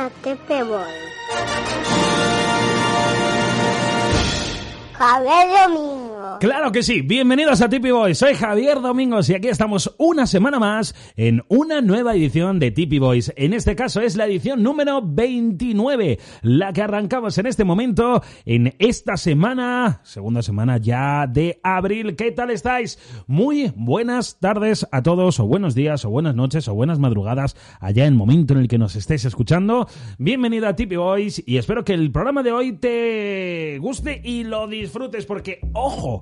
A Tepe Boy. Javier Claro que sí, bienvenidos a Tipi Boys, soy Javier Domingos y aquí estamos una semana más en una nueva edición de Tipi Boys. En este caso es la edición número 29, la que arrancamos en este momento, en esta semana, segunda semana ya de abril. ¿Qué tal estáis? Muy buenas tardes a todos, o buenos días, o buenas noches, o buenas madrugadas, allá en el momento en el que nos estéis escuchando. Bienvenido a Tipi Boys y espero que el programa de hoy te guste y lo disfrutes porque, ojo,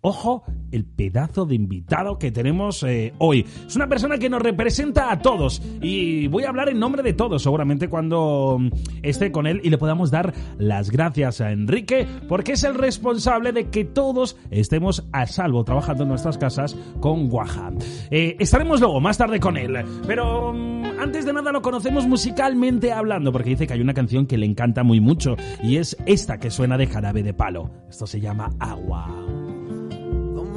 Ojo, el pedazo de invitado que tenemos eh, hoy. Es una persona que nos representa a todos y voy a hablar en nombre de todos seguramente cuando mm, esté con él y le podamos dar las gracias a Enrique porque es el responsable de que todos estemos a salvo trabajando en nuestras casas con Guaja. Eh, estaremos luego más tarde con él, pero mm, antes de nada lo conocemos musicalmente hablando porque dice que hay una canción que le encanta muy mucho y es esta que suena de jarabe de palo. Esto se llama Agua.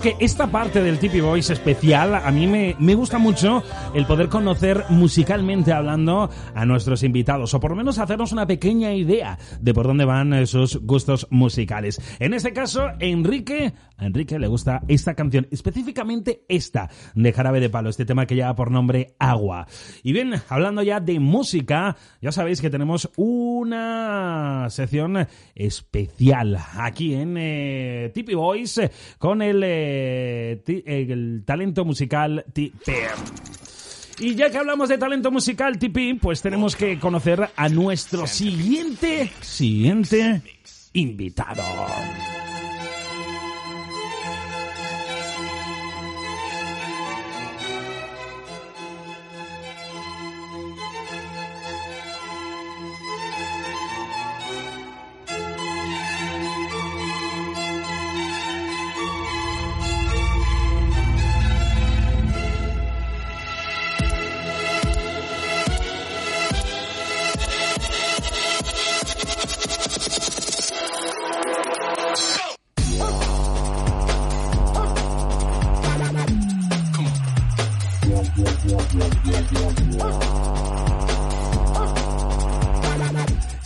Que esta parte del Tipi Voice especial a mí me, me, gusta mucho el poder conocer musicalmente hablando a nuestros invitados o por lo menos hacernos una pequeña idea de por dónde van sus gustos musicales. En este caso, Enrique, a Enrique le gusta esta canción, específicamente esta de Jarabe de Palo, este tema que lleva por nombre Agua. Y bien, hablando ya de música, ya sabéis que tenemos una sección especial aquí en eh, Voice con el, eh, el talento musical Tipear. Y ya que hablamos de talento musical, Tipi, pues tenemos que conocer a nuestro siguiente, siguiente invitado.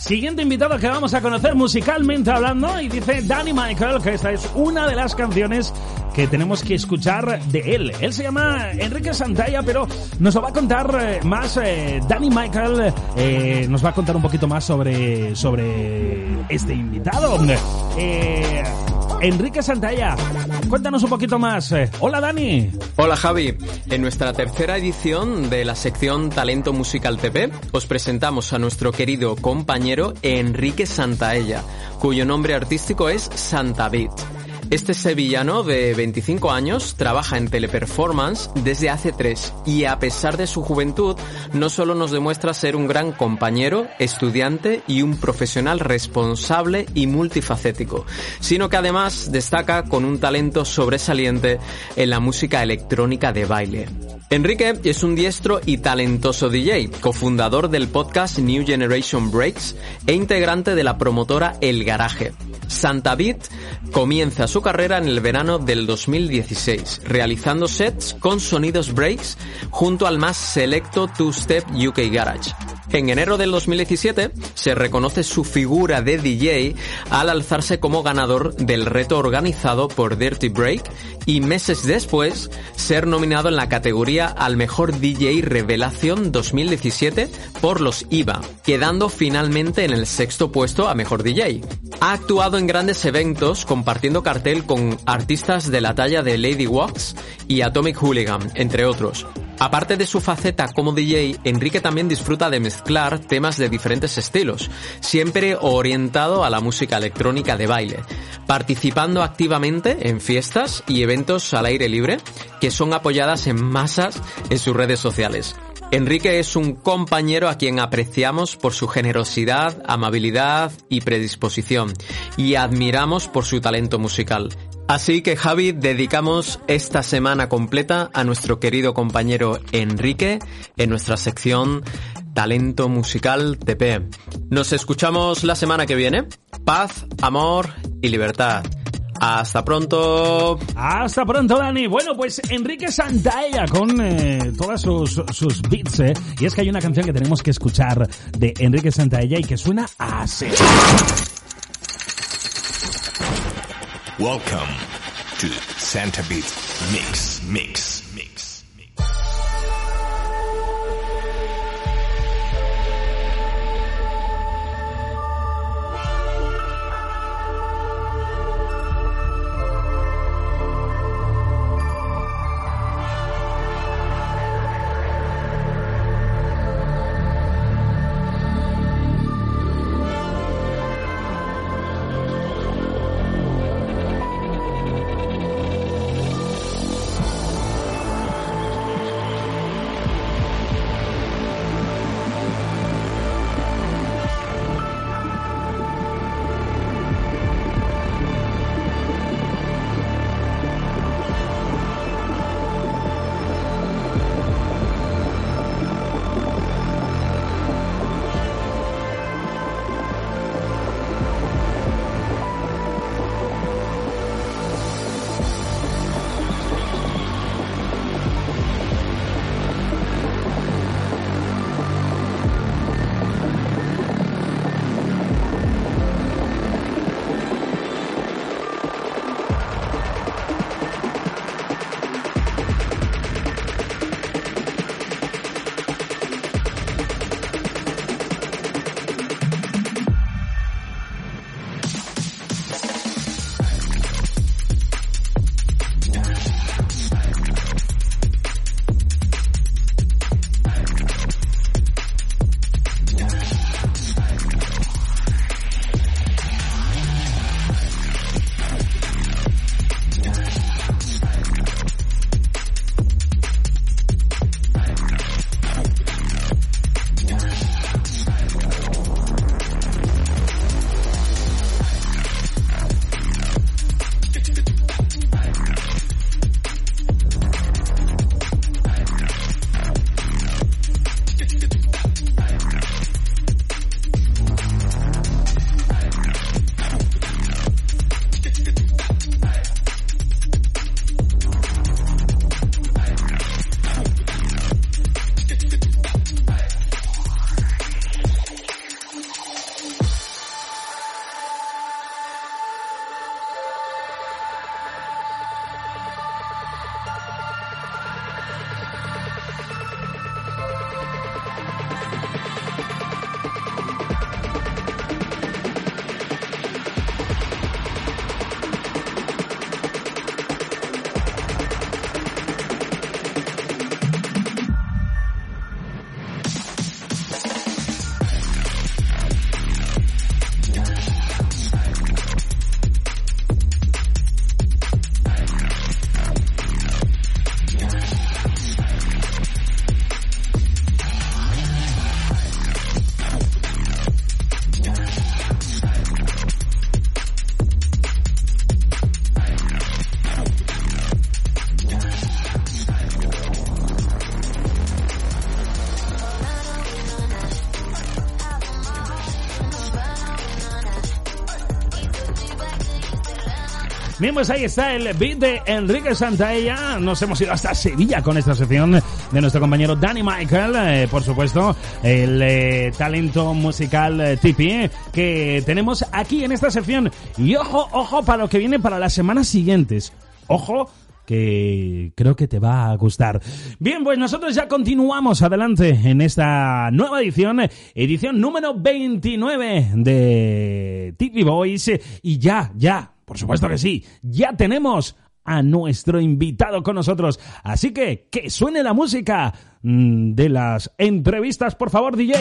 Siguiente invitado que vamos a conocer musicalmente hablando y dice Danny Michael que esta es una de las canciones que tenemos que escuchar de él. Él se llama Enrique Santalla, pero nos lo va a contar eh, más eh, Danny Michael, eh, nos va a contar un poquito más sobre, sobre este invitado. Eh, Enrique Santalla, cuéntanos un poquito más. Hola Dani. Hola Javi. En nuestra tercera edición de la sección Talento Musical TP, os presentamos a nuestro querido compañero Enrique Santaella, cuyo nombre artístico es Santavit. Este sevillano de 25 años trabaja en teleperformance desde hace tres y a pesar de su juventud no solo nos demuestra ser un gran compañero, estudiante y un profesional responsable y multifacético, sino que además destaca con un talento sobresaliente en la música electrónica de baile. Enrique es un diestro y talentoso DJ, cofundador del podcast New Generation Breaks e integrante de la promotora El Garaje. Santa Beat comienza su carrera en el verano del 2016, realizando sets con sonidos breaks junto al más selecto two-step UK Garage. En enero del 2017 se reconoce su figura de DJ al alzarse como ganador del reto organizado por Dirty Break y meses después ser nominado en la categoría al mejor DJ Revelación 2017 por los IVA, quedando finalmente en el sexto puesto a mejor DJ. Ha actuado en grandes eventos compartiendo cartel con artistas de la talla de Lady Wax y Atomic Hooligan, entre otros. Aparte de su faceta como DJ, Enrique también disfruta de mezclar temas de diferentes estilos, siempre orientado a la música electrónica de baile, participando activamente en fiestas y eventos al aire libre que son apoyadas en masas en sus redes sociales. Enrique es un compañero a quien apreciamos por su generosidad, amabilidad y predisposición y admiramos por su talento musical. Así que Javi, dedicamos esta semana completa a nuestro querido compañero Enrique en nuestra sección Talento Musical TP. Nos escuchamos la semana que viene. Paz, amor y libertad. Hasta pronto. Hasta pronto, Dani. Bueno, pues Enrique Santaella con eh, todas sus, sus beats, ¿eh? Y es que hay una canción que tenemos que escuchar de Enrique Santaella y que suena así. Welcome to Santa Beat Mix, Mix, Mix. Pues ahí está el beat de Enrique Santaella. Nos hemos ido hasta Sevilla con esta sección de nuestro compañero Danny Michael, eh, por supuesto, el eh, talento musical eh, Tipi que tenemos aquí en esta sección. Y ojo, ojo para lo que viene para las semanas siguientes. Ojo que creo que te va a gustar. Bien, pues nosotros ya continuamos adelante en esta nueva edición, edición número 29 de TV Boys y ya, ya, por supuesto que sí, ya tenemos a nuestro invitado con nosotros. Así que que suene la música mm, de las entrevistas, por favor, DJ.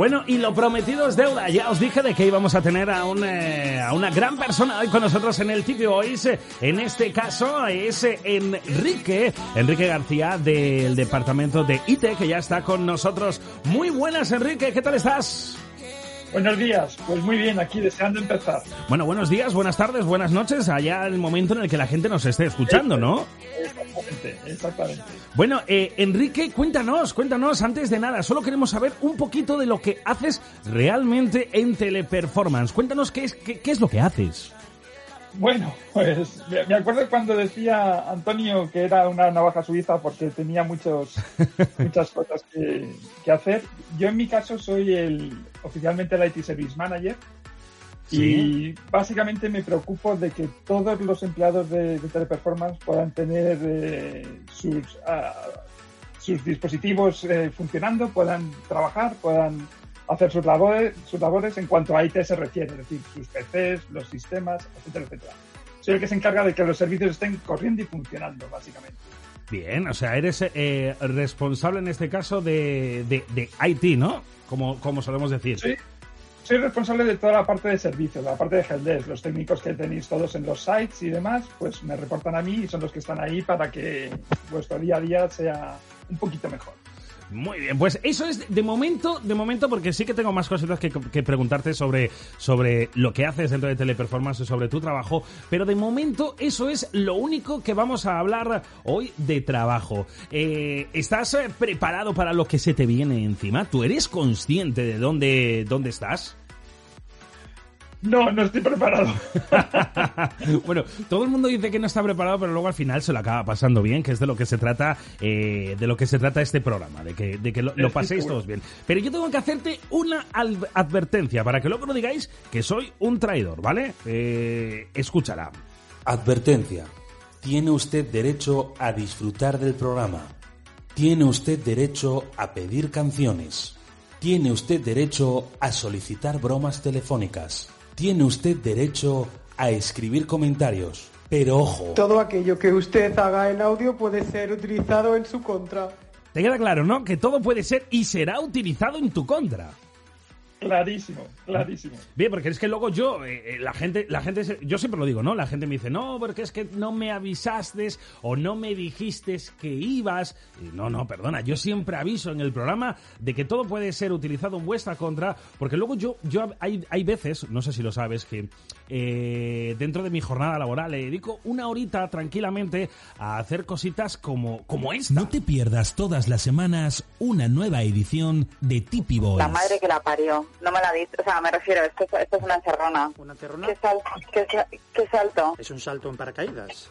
Bueno, y lo prometido es deuda. Ya os dije de que íbamos a tener a, un, eh, a una gran persona hoy con nosotros en el Tip Boys. En este caso es eh, Enrique, Enrique García del departamento de IT, que ya está con nosotros. Muy buenas, Enrique, ¿qué tal estás? Buenos días, pues muy bien, aquí deseando empezar. Bueno, buenos días, buenas tardes, buenas noches, allá el momento en el que la gente nos esté escuchando, ¿no? Exactamente, exactamente. Bueno, eh, Enrique, cuéntanos, cuéntanos antes de nada, solo queremos saber un poquito de lo que haces realmente en Teleperformance. Cuéntanos qué es, qué, qué es lo que haces. Bueno, pues me acuerdo cuando decía Antonio que era una navaja suiza porque tenía muchos, muchas cosas que, que hacer. Yo en mi caso soy el oficialmente el IT Service Manager y básicamente me preocupo de que todos los empleados de, de Teleperformance puedan tener eh, sus, ah, sus dispositivos eh, funcionando, puedan trabajar, puedan hacer sus labores, sus labores en cuanto a IT se refiere, es decir, sus PCs, los sistemas, etcétera, etcétera. Soy el que se encarga de que los servicios estén corriendo y funcionando, básicamente. Bien, o sea, eres eh, responsable en este caso de, de, de IT, ¿no? Como, como solemos decir. Sí. Soy responsable de toda la parte de servicios, la parte de helpdesk, los técnicos que tenéis todos en los sites y demás, pues me reportan a mí y son los que están ahí para que vuestro día a día sea un poquito mejor. Muy bien, pues eso es de momento, de momento, porque sí que tengo más cositas que, que preguntarte sobre, sobre lo que haces dentro de Teleperformance, sobre tu trabajo, pero de momento eso es lo único que vamos a hablar hoy de trabajo. Eh, ¿Estás eh, preparado para lo que se te viene encima? ¿Tú eres consciente de dónde, dónde estás? No, no estoy preparado. bueno, todo el mundo dice que no está preparado, pero luego al final se lo acaba pasando bien, que es de lo que se trata, eh, de lo que se trata este programa, de que, de que lo, paséis todos bien. Pero yo tengo que hacerte una advertencia para que luego no digáis que soy un traidor, ¿vale? Eh, escúchala. Advertencia. Tiene usted derecho a disfrutar del programa. Tiene usted derecho a pedir canciones. Tiene usted derecho a solicitar bromas telefónicas. Tiene usted derecho a escribir comentarios. Pero ojo, Todo aquello que usted haga en audio puede ser utilizado en su contra. Te queda claro, ¿no? Que todo puede ser y será utilizado en tu contra. Clarísimo, clarísimo. Bien, porque es que luego yo, eh, eh, la gente, la gente, se- yo siempre lo digo, ¿no? La gente me dice, no, porque es que no me avisaste o no me dijiste que ibas. Y no, no, perdona, yo siempre aviso en el programa de que todo puede ser utilizado en vuestra contra, porque luego yo, yo hay, hay veces, no sé si lo sabes, que eh, dentro de mi jornada laboral le dedico una horita tranquilamente a hacer cositas como, como esta. No te pierdas todas las semanas una nueva edición de Tipi Boys. La madre que la parió. No me la dice. O sea, me refiero, esto, es- esto es una encerrona. ¿Una terrona? ¿Qué, sal, qué, sa- qué salto? Es un salto en paracaídas.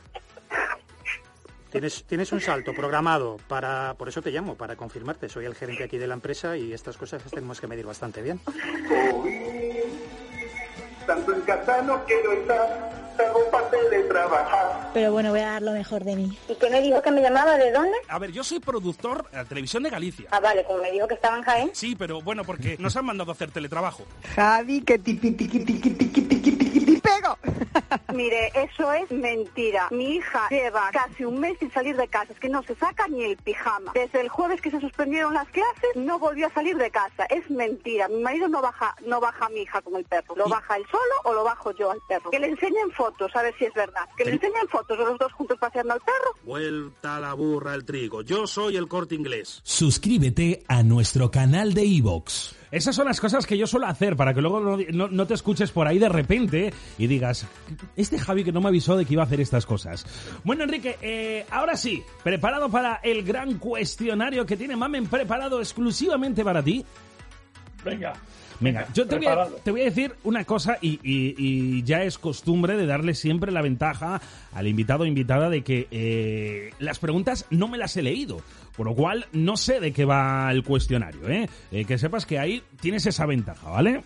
Tienes, tienes un salto programado para... Por eso te llamo, para confirmarte. Soy el gerente aquí de la empresa y estas cosas las tenemos que medir bastante bien. Tanto en casa no quiero estar, para teletrabajar. Pero bueno, voy a dar lo mejor de mí. ¿Y qué me dijo que me llamaba? ¿De dónde? A ver, yo soy productor de la televisión de Galicia. Ah, vale, como me dijo que estaba en Jaén. Sí, pero bueno, porque nos han mandado a hacer teletrabajo. Javi, que tiqui tiqui tiqui tiqui tiqui tiqui ti pego. Mire, eso es mentira. Mi hija lleva casi un mes sin salir de casa. Es que no se saca ni el pijama. Desde el jueves que se suspendieron las clases, no volvió a salir de casa. Es mentira. Mi marido no baja, no baja a mi hija con el perro. ¿Lo baja él solo o lo bajo yo al perro? Que le enseñen fotos, a ver si es verdad. Que le enseñen fotos de los dos juntos paseando al perro. Vuelta a la burra el trigo. Yo soy el corte inglés. Suscríbete a nuestro canal de iVoox. Esas son las cosas que yo suelo hacer para que luego no, no- te escuches por ahí de repente y digas, este Javi que no me avisó de que iba a hacer estas cosas. Bueno, Enrique, eh, ahora sí, preparado para el gran cuestionario que tiene Mamen preparado exclusivamente para ti. Venga. Venga, yo te voy, a, preparado. te voy a decir una cosa y, y- y ya es costumbre de darle siempre la ventaja al invitado o invitada de que eh, las preguntas no me las he leído, por lo cual no sé de qué va el cuestionario, ¿eh? Eh, que sepas que ahí tienes esa ventaja, ¿vale?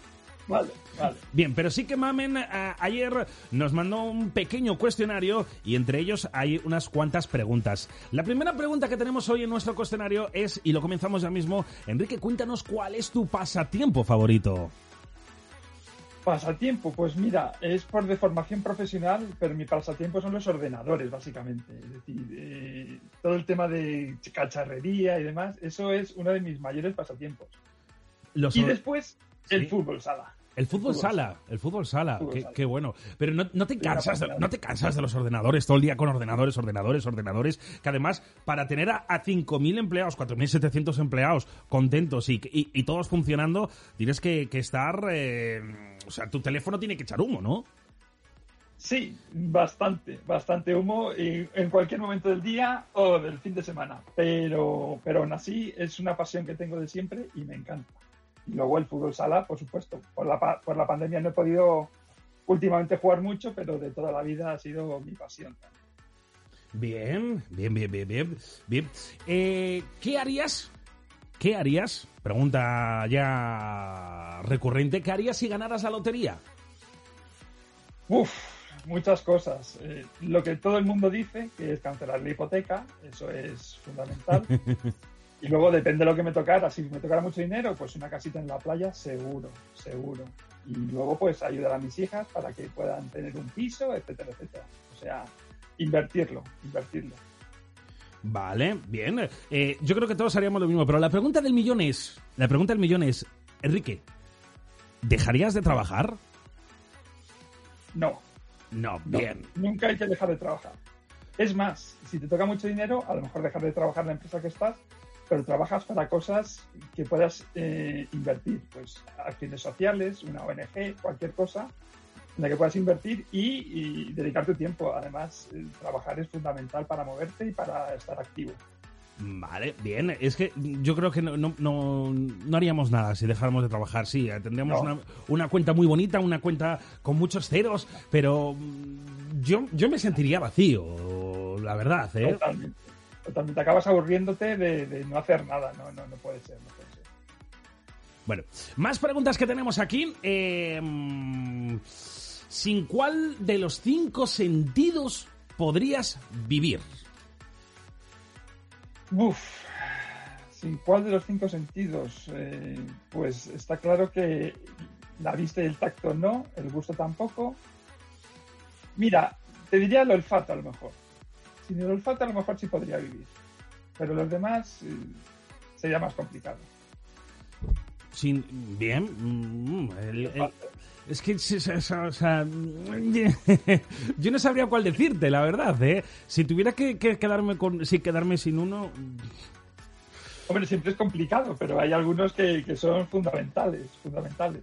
Vale, vale. Bien, pero sí que Mamen a- ayer nos mandó un pequeño cuestionario y entre ellos hay unas cuantas preguntas. La primera pregunta que tenemos hoy en nuestro cuestionario es, y lo comenzamos ya mismo, Enrique, cuéntanos cuál es tu pasatiempo favorito. Pasatiempo, pues mira, es por de formación profesional, pero mi pasatiempo son los ordenadores, básicamente. Es decir, eh, todo el tema de cacharrería y demás, eso es uno de mis mayores pasatiempos. Los y después, el fútbol sala. El fútbol Fútbol sala, el fútbol sala, Fútbol qué, sala. qué bueno. Pero no, no te cansas, de, pasada. no te cansas de los ordenadores todo el día con ordenadores, ordenadores, ordenadores. Que además, para tener a, a 5.000 empleados, 4.700 empleados contentos y, y- y todos funcionando, tienes que, que estar. eh, o sea, tu teléfono tiene que echar humo, ¿no? Sí, bastante, bastante humo y en cualquier momento del día o del fin de semana. Pero, pero aún así es una pasión que tengo de siempre y me encanta. Y luego el fútbol sala, por supuesto. Por la, por la pandemia no he podido últimamente jugar mucho, pero de toda la vida ha sido mi pasión. Bien, bien, bien, bien, bien. bien. Eh, ¿Qué harías? ¿Qué harías? Pregunta ya recurrente. ¿Qué harías si ganaras la lotería? Uf, muchas cosas. Eh, lo que todo el mundo dice, que es cancelar la hipoteca, eso es fundamental. Y luego depende de lo que me tocara. Si me tocara mucho dinero, pues una casita en la playa, seguro, seguro. Y luego pues ayudar a mis hijas para que puedan tener un piso, etcétera, etcétera. O sea, invertirlo, invertirlo. Vale, bien. Eh, yo creo que todos haríamos lo mismo, pero la pregunta del millón es, la pregunta del millón es, Enrique, ¿dejarías de trabajar? No, No, no, bien. nunca hay que dejar de trabajar. Es más, si te toca mucho dinero, a lo mejor dejar de trabajar en la empresa que estás, pero trabajas para cosas que puedas eh, invertir, pues acciones sociales, una ONG, cualquier cosa en la que puedas invertir y, y dedicar tu tiempo. Además, eh, trabajar es fundamental para moverte y para estar activo. Vale, bien. Es que yo creo que no, no, no, no haríamos nada si dejáramos de trabajar. Sí, tendríamos una, una cuenta muy bonita, una cuenta con muchos ceros, pero yo, yo me sentiría vacío, la verdad, ¿eh? Totalmente. Totalmente. Acabas aburriéndote de, de no hacer nada. No, no, no puede ser. No puede ser. Bueno, más preguntas que tenemos aquí. Eh, ¿Sin cuál de los cinco sentidos podrías vivir? Uf, ¿sin cuál de los cinco sentidos? Eh, pues está claro que la vista y el tacto no, el gusto tampoco. Mira, te diría el olfato a lo mejor. Sin el olfato a lo mejor sí podría vivir. Pero los demás eh, sería más complicado. Sin, bien. mm, el- el- es que o sea, o sea, yo no sabría cuál decirte, la verdad. ¿eh? Si tuviera que, que quedarme con, si quedarme sin uno, Hombre, siempre es complicado, pero hay algunos que, que son fundamentales, fundamentales.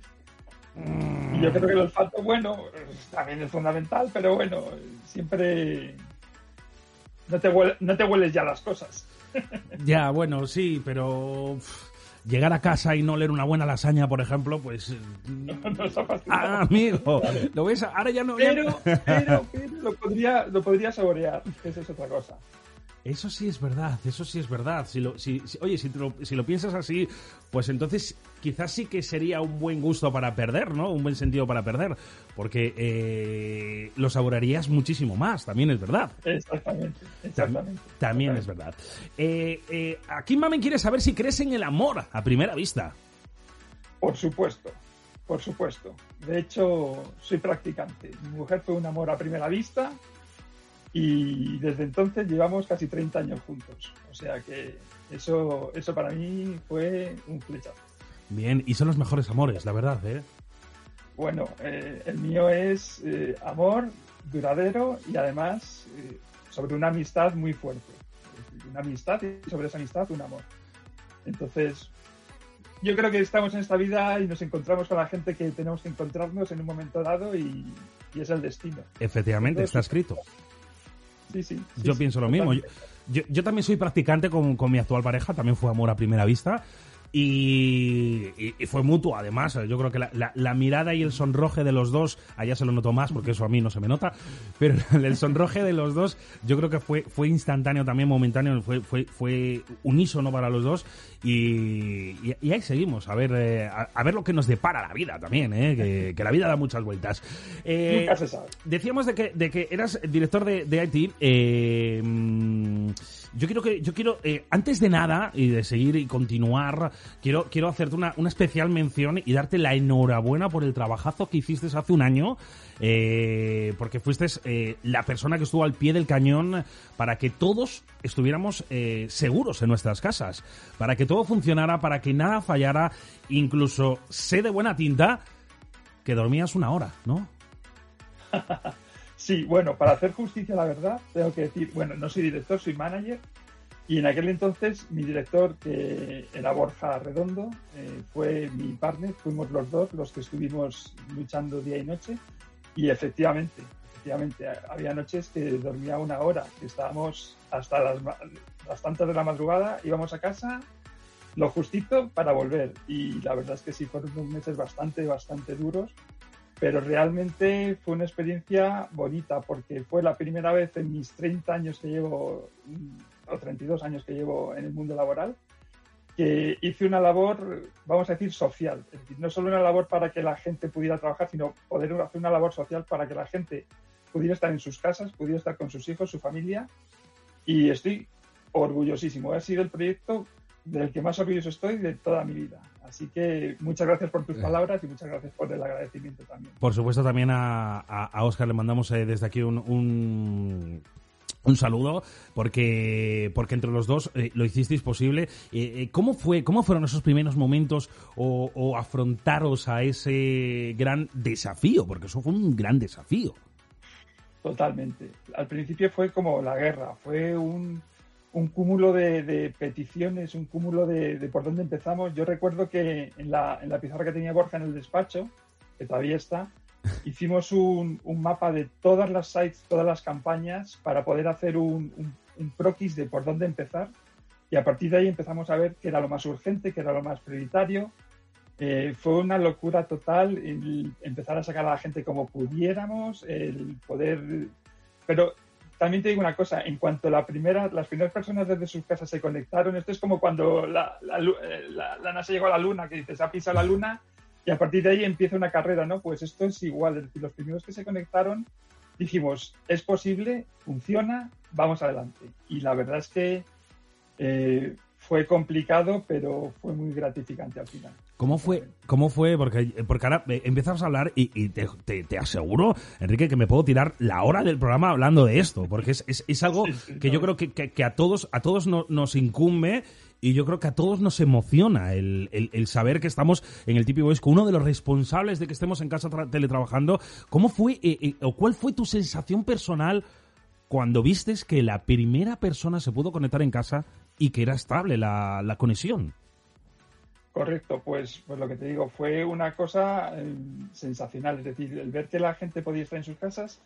Y yo creo que el olfato, bueno, también es fundamental, pero bueno, siempre no te, huele- no te hueles ya las cosas. ya, bueno, sí, pero llegar a casa y no leer una buena lasaña, por ejemplo, pues, No está fastidiado. ah, amigo, lo ves, ahora ya no. Pero, no- pero, pero lo podría, lo podría saborear, que esa es otra cosa. Eso sí es verdad, eso sí es verdad. Si lo, si, si- oye, si, te lo, si lo piensas así, pues entonces quizás sí que sería un buen gusto para perder, ¿no? Un buen sentido para perder. Porque eh, lo saborearías muchísimo más, también es verdad. Exactamente, exactamente. También es verdad. Eh, eh, aquí Mamen quiere saber si crees en el amor a primera vista. Por supuesto, por supuesto. De hecho, soy practicante. Mi mujer fue un amor a primera vista y desde entonces llevamos casi 30 años juntos. O sea que eso, eso para mí fue un flechazo. Bien, y son los mejores amores, la verdad, ¿eh? Bueno, eh, el mío es eh, amor duradero y además eh, sobre una amistad muy fuerte. Una amistad y sobre esa amistad un amor. Entonces, yo creo que estamos en esta vida y nos encontramos con la gente que tenemos que encontrarnos en un momento dado y, y es el destino. Efectivamente, está escrito. Sí, sí. sí, yo sí, pienso lo mismo. Yo, yo- yo también soy practicante con, con mi actual pareja, también fue amor a primera vista. Y, y- y fue mutuo, además. Yo creo que la, la- la mirada y el sonroje de los dos, allá se lo noto más porque eso a mí no se me nota, pero el sonroje de los dos, yo creo que fue, fue instantáneo también, momentáneo, fue, fue, fue unísono para los dos. Y, y- y ahí seguimos, a ver, eh, a, a ver lo que nos depara la vida también, eh, que, que la vida da muchas vueltas. Eh, Nunca se sabe. Decíamos de que, de que eras director de, de IT. eh, mm, yo quiero que, yo quiero, eh, antes de nada y de seguir y continuar, quiero, quiero hacerte una, una especial mención y darte la enhorabuena por el trabajazo que hiciste hace un año, eh, porque fuiste eh, la persona que estuvo al pie del cañón para que todos estuviéramos eh, seguros en nuestras casas, para que todo funcionara, para que nada fallara, incluso sé de buena tinta que dormías una hora, ¿no? Sí, bueno, para hacer justicia a la verdad, tengo que decir, bueno, no soy director, soy manager. Y en aquel entonces mi director, que era Borja Redondo, eh, fue mi partner, fuimos los dos los que estuvimos luchando día y noche. Y efectivamente, efectivamente, había noches que dormía una hora, que estábamos hasta las, las tantas de la madrugada, íbamos a casa lo justito para volver. Y la verdad es que sí, fueron unos meses bastante, bastante duros pero realmente fue una experiencia bonita porque fue la primera vez en mis 30 años que llevo, o 32 años que llevo en el mundo laboral, que hice una labor, vamos a decir, social. Es decir, no solo una labor para que la gente pudiera trabajar, sino poder hacer una labor social para que la gente pudiera estar en sus casas, pudiera estar con sus hijos, su familia. Y estoy orgullosísimo. Ha sido el proyecto del que más orgulloso estoy de toda mi vida. Así que muchas gracias por tus palabras y muchas gracias por el agradecimiento también. Por supuesto, también a, a, a Oscar le mandamos eh, desde aquí un, un, un saludo, porque, porque entre los dos eh, lo hicisteis posible. Eh, ¿cómo, fue, ¿Cómo fueron esos primeros momentos o, o afrontaros a ese gran desafío? Porque eso fue un gran desafío. Totalmente. Al principio fue como la guerra, fue un, un cúmulo de, de peticiones, un cúmulo de, de por dónde empezamos. Yo recuerdo que en la, en la pizarra que tenía Borja en el despacho, que todavía está, hicimos un, un mapa de todas las sites, todas las campañas, para poder hacer un, un, un croquis de por dónde empezar. Y a partir de ahí empezamos a ver qué era lo más urgente, qué era lo más prioritario. Eh, fue una locura total el empezar a sacar a la gente como pudiéramos, el poder... Pero también te digo una cosa, en cuanto las primeras personas desde sus casas se conectaron, esto es como cuando eh, la- la NASA llegó a la Luna, que dices, ha pisado la Luna y a partir de ahí empieza una carrera, ¿no? Pues esto es igual, es decir, los primeros que se conectaron dijimos, es posible, funciona, vamos adelante. Y la verdad es que eh, fue complicado, pero fue muy gratificante al final. ¿Cómo fue? ¿Cómo fue? Porque, porque ahora eh, empezamos a hablar y, y te, te- te aseguro, Enrique, que me puedo tirar la hora del programa hablando de esto, porque es, es- es algo que yo creo que, que- que a todos, a todos no- nos incumbe y yo creo que a todos nos emociona el, el- el saber que estamos en el Tipi Boys con uno de los responsables de que estemos en casa tra- teletrabajando. ¿Cómo fue eh, eh, o cuál fue tu sensación personal cuando vistes que la primera persona se pudo conectar en casa y que era estable la, la conexión? Correcto, pues, pues lo que te digo, fue una cosa eh, sensacional, es decir, el ver que la gente podía estar en sus casas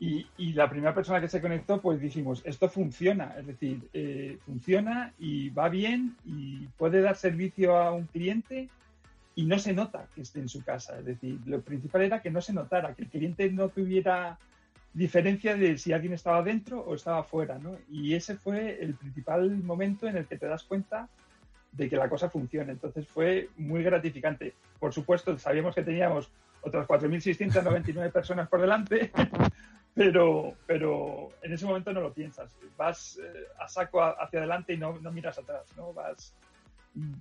y, y la primera persona que se conectó, pues dijimos, esto funciona, es decir, eh, funciona y va bien y puede dar servicio a un cliente y no se nota que esté en su casa, es decir, lo principal era que no se notara, que el cliente no tuviera diferencia de si alguien estaba dentro o estaba fuera, ¿no? Y ese fue el principal momento en el que te das cuenta de que la cosa funcione. Entonces fue muy gratificante. Por supuesto, sabíamos que teníamos otras 4.699 personas por delante, pero, pero en ese momento no lo piensas. Vas eh, a saco hacia adelante y no, no miras atrás, ¿no? Vas,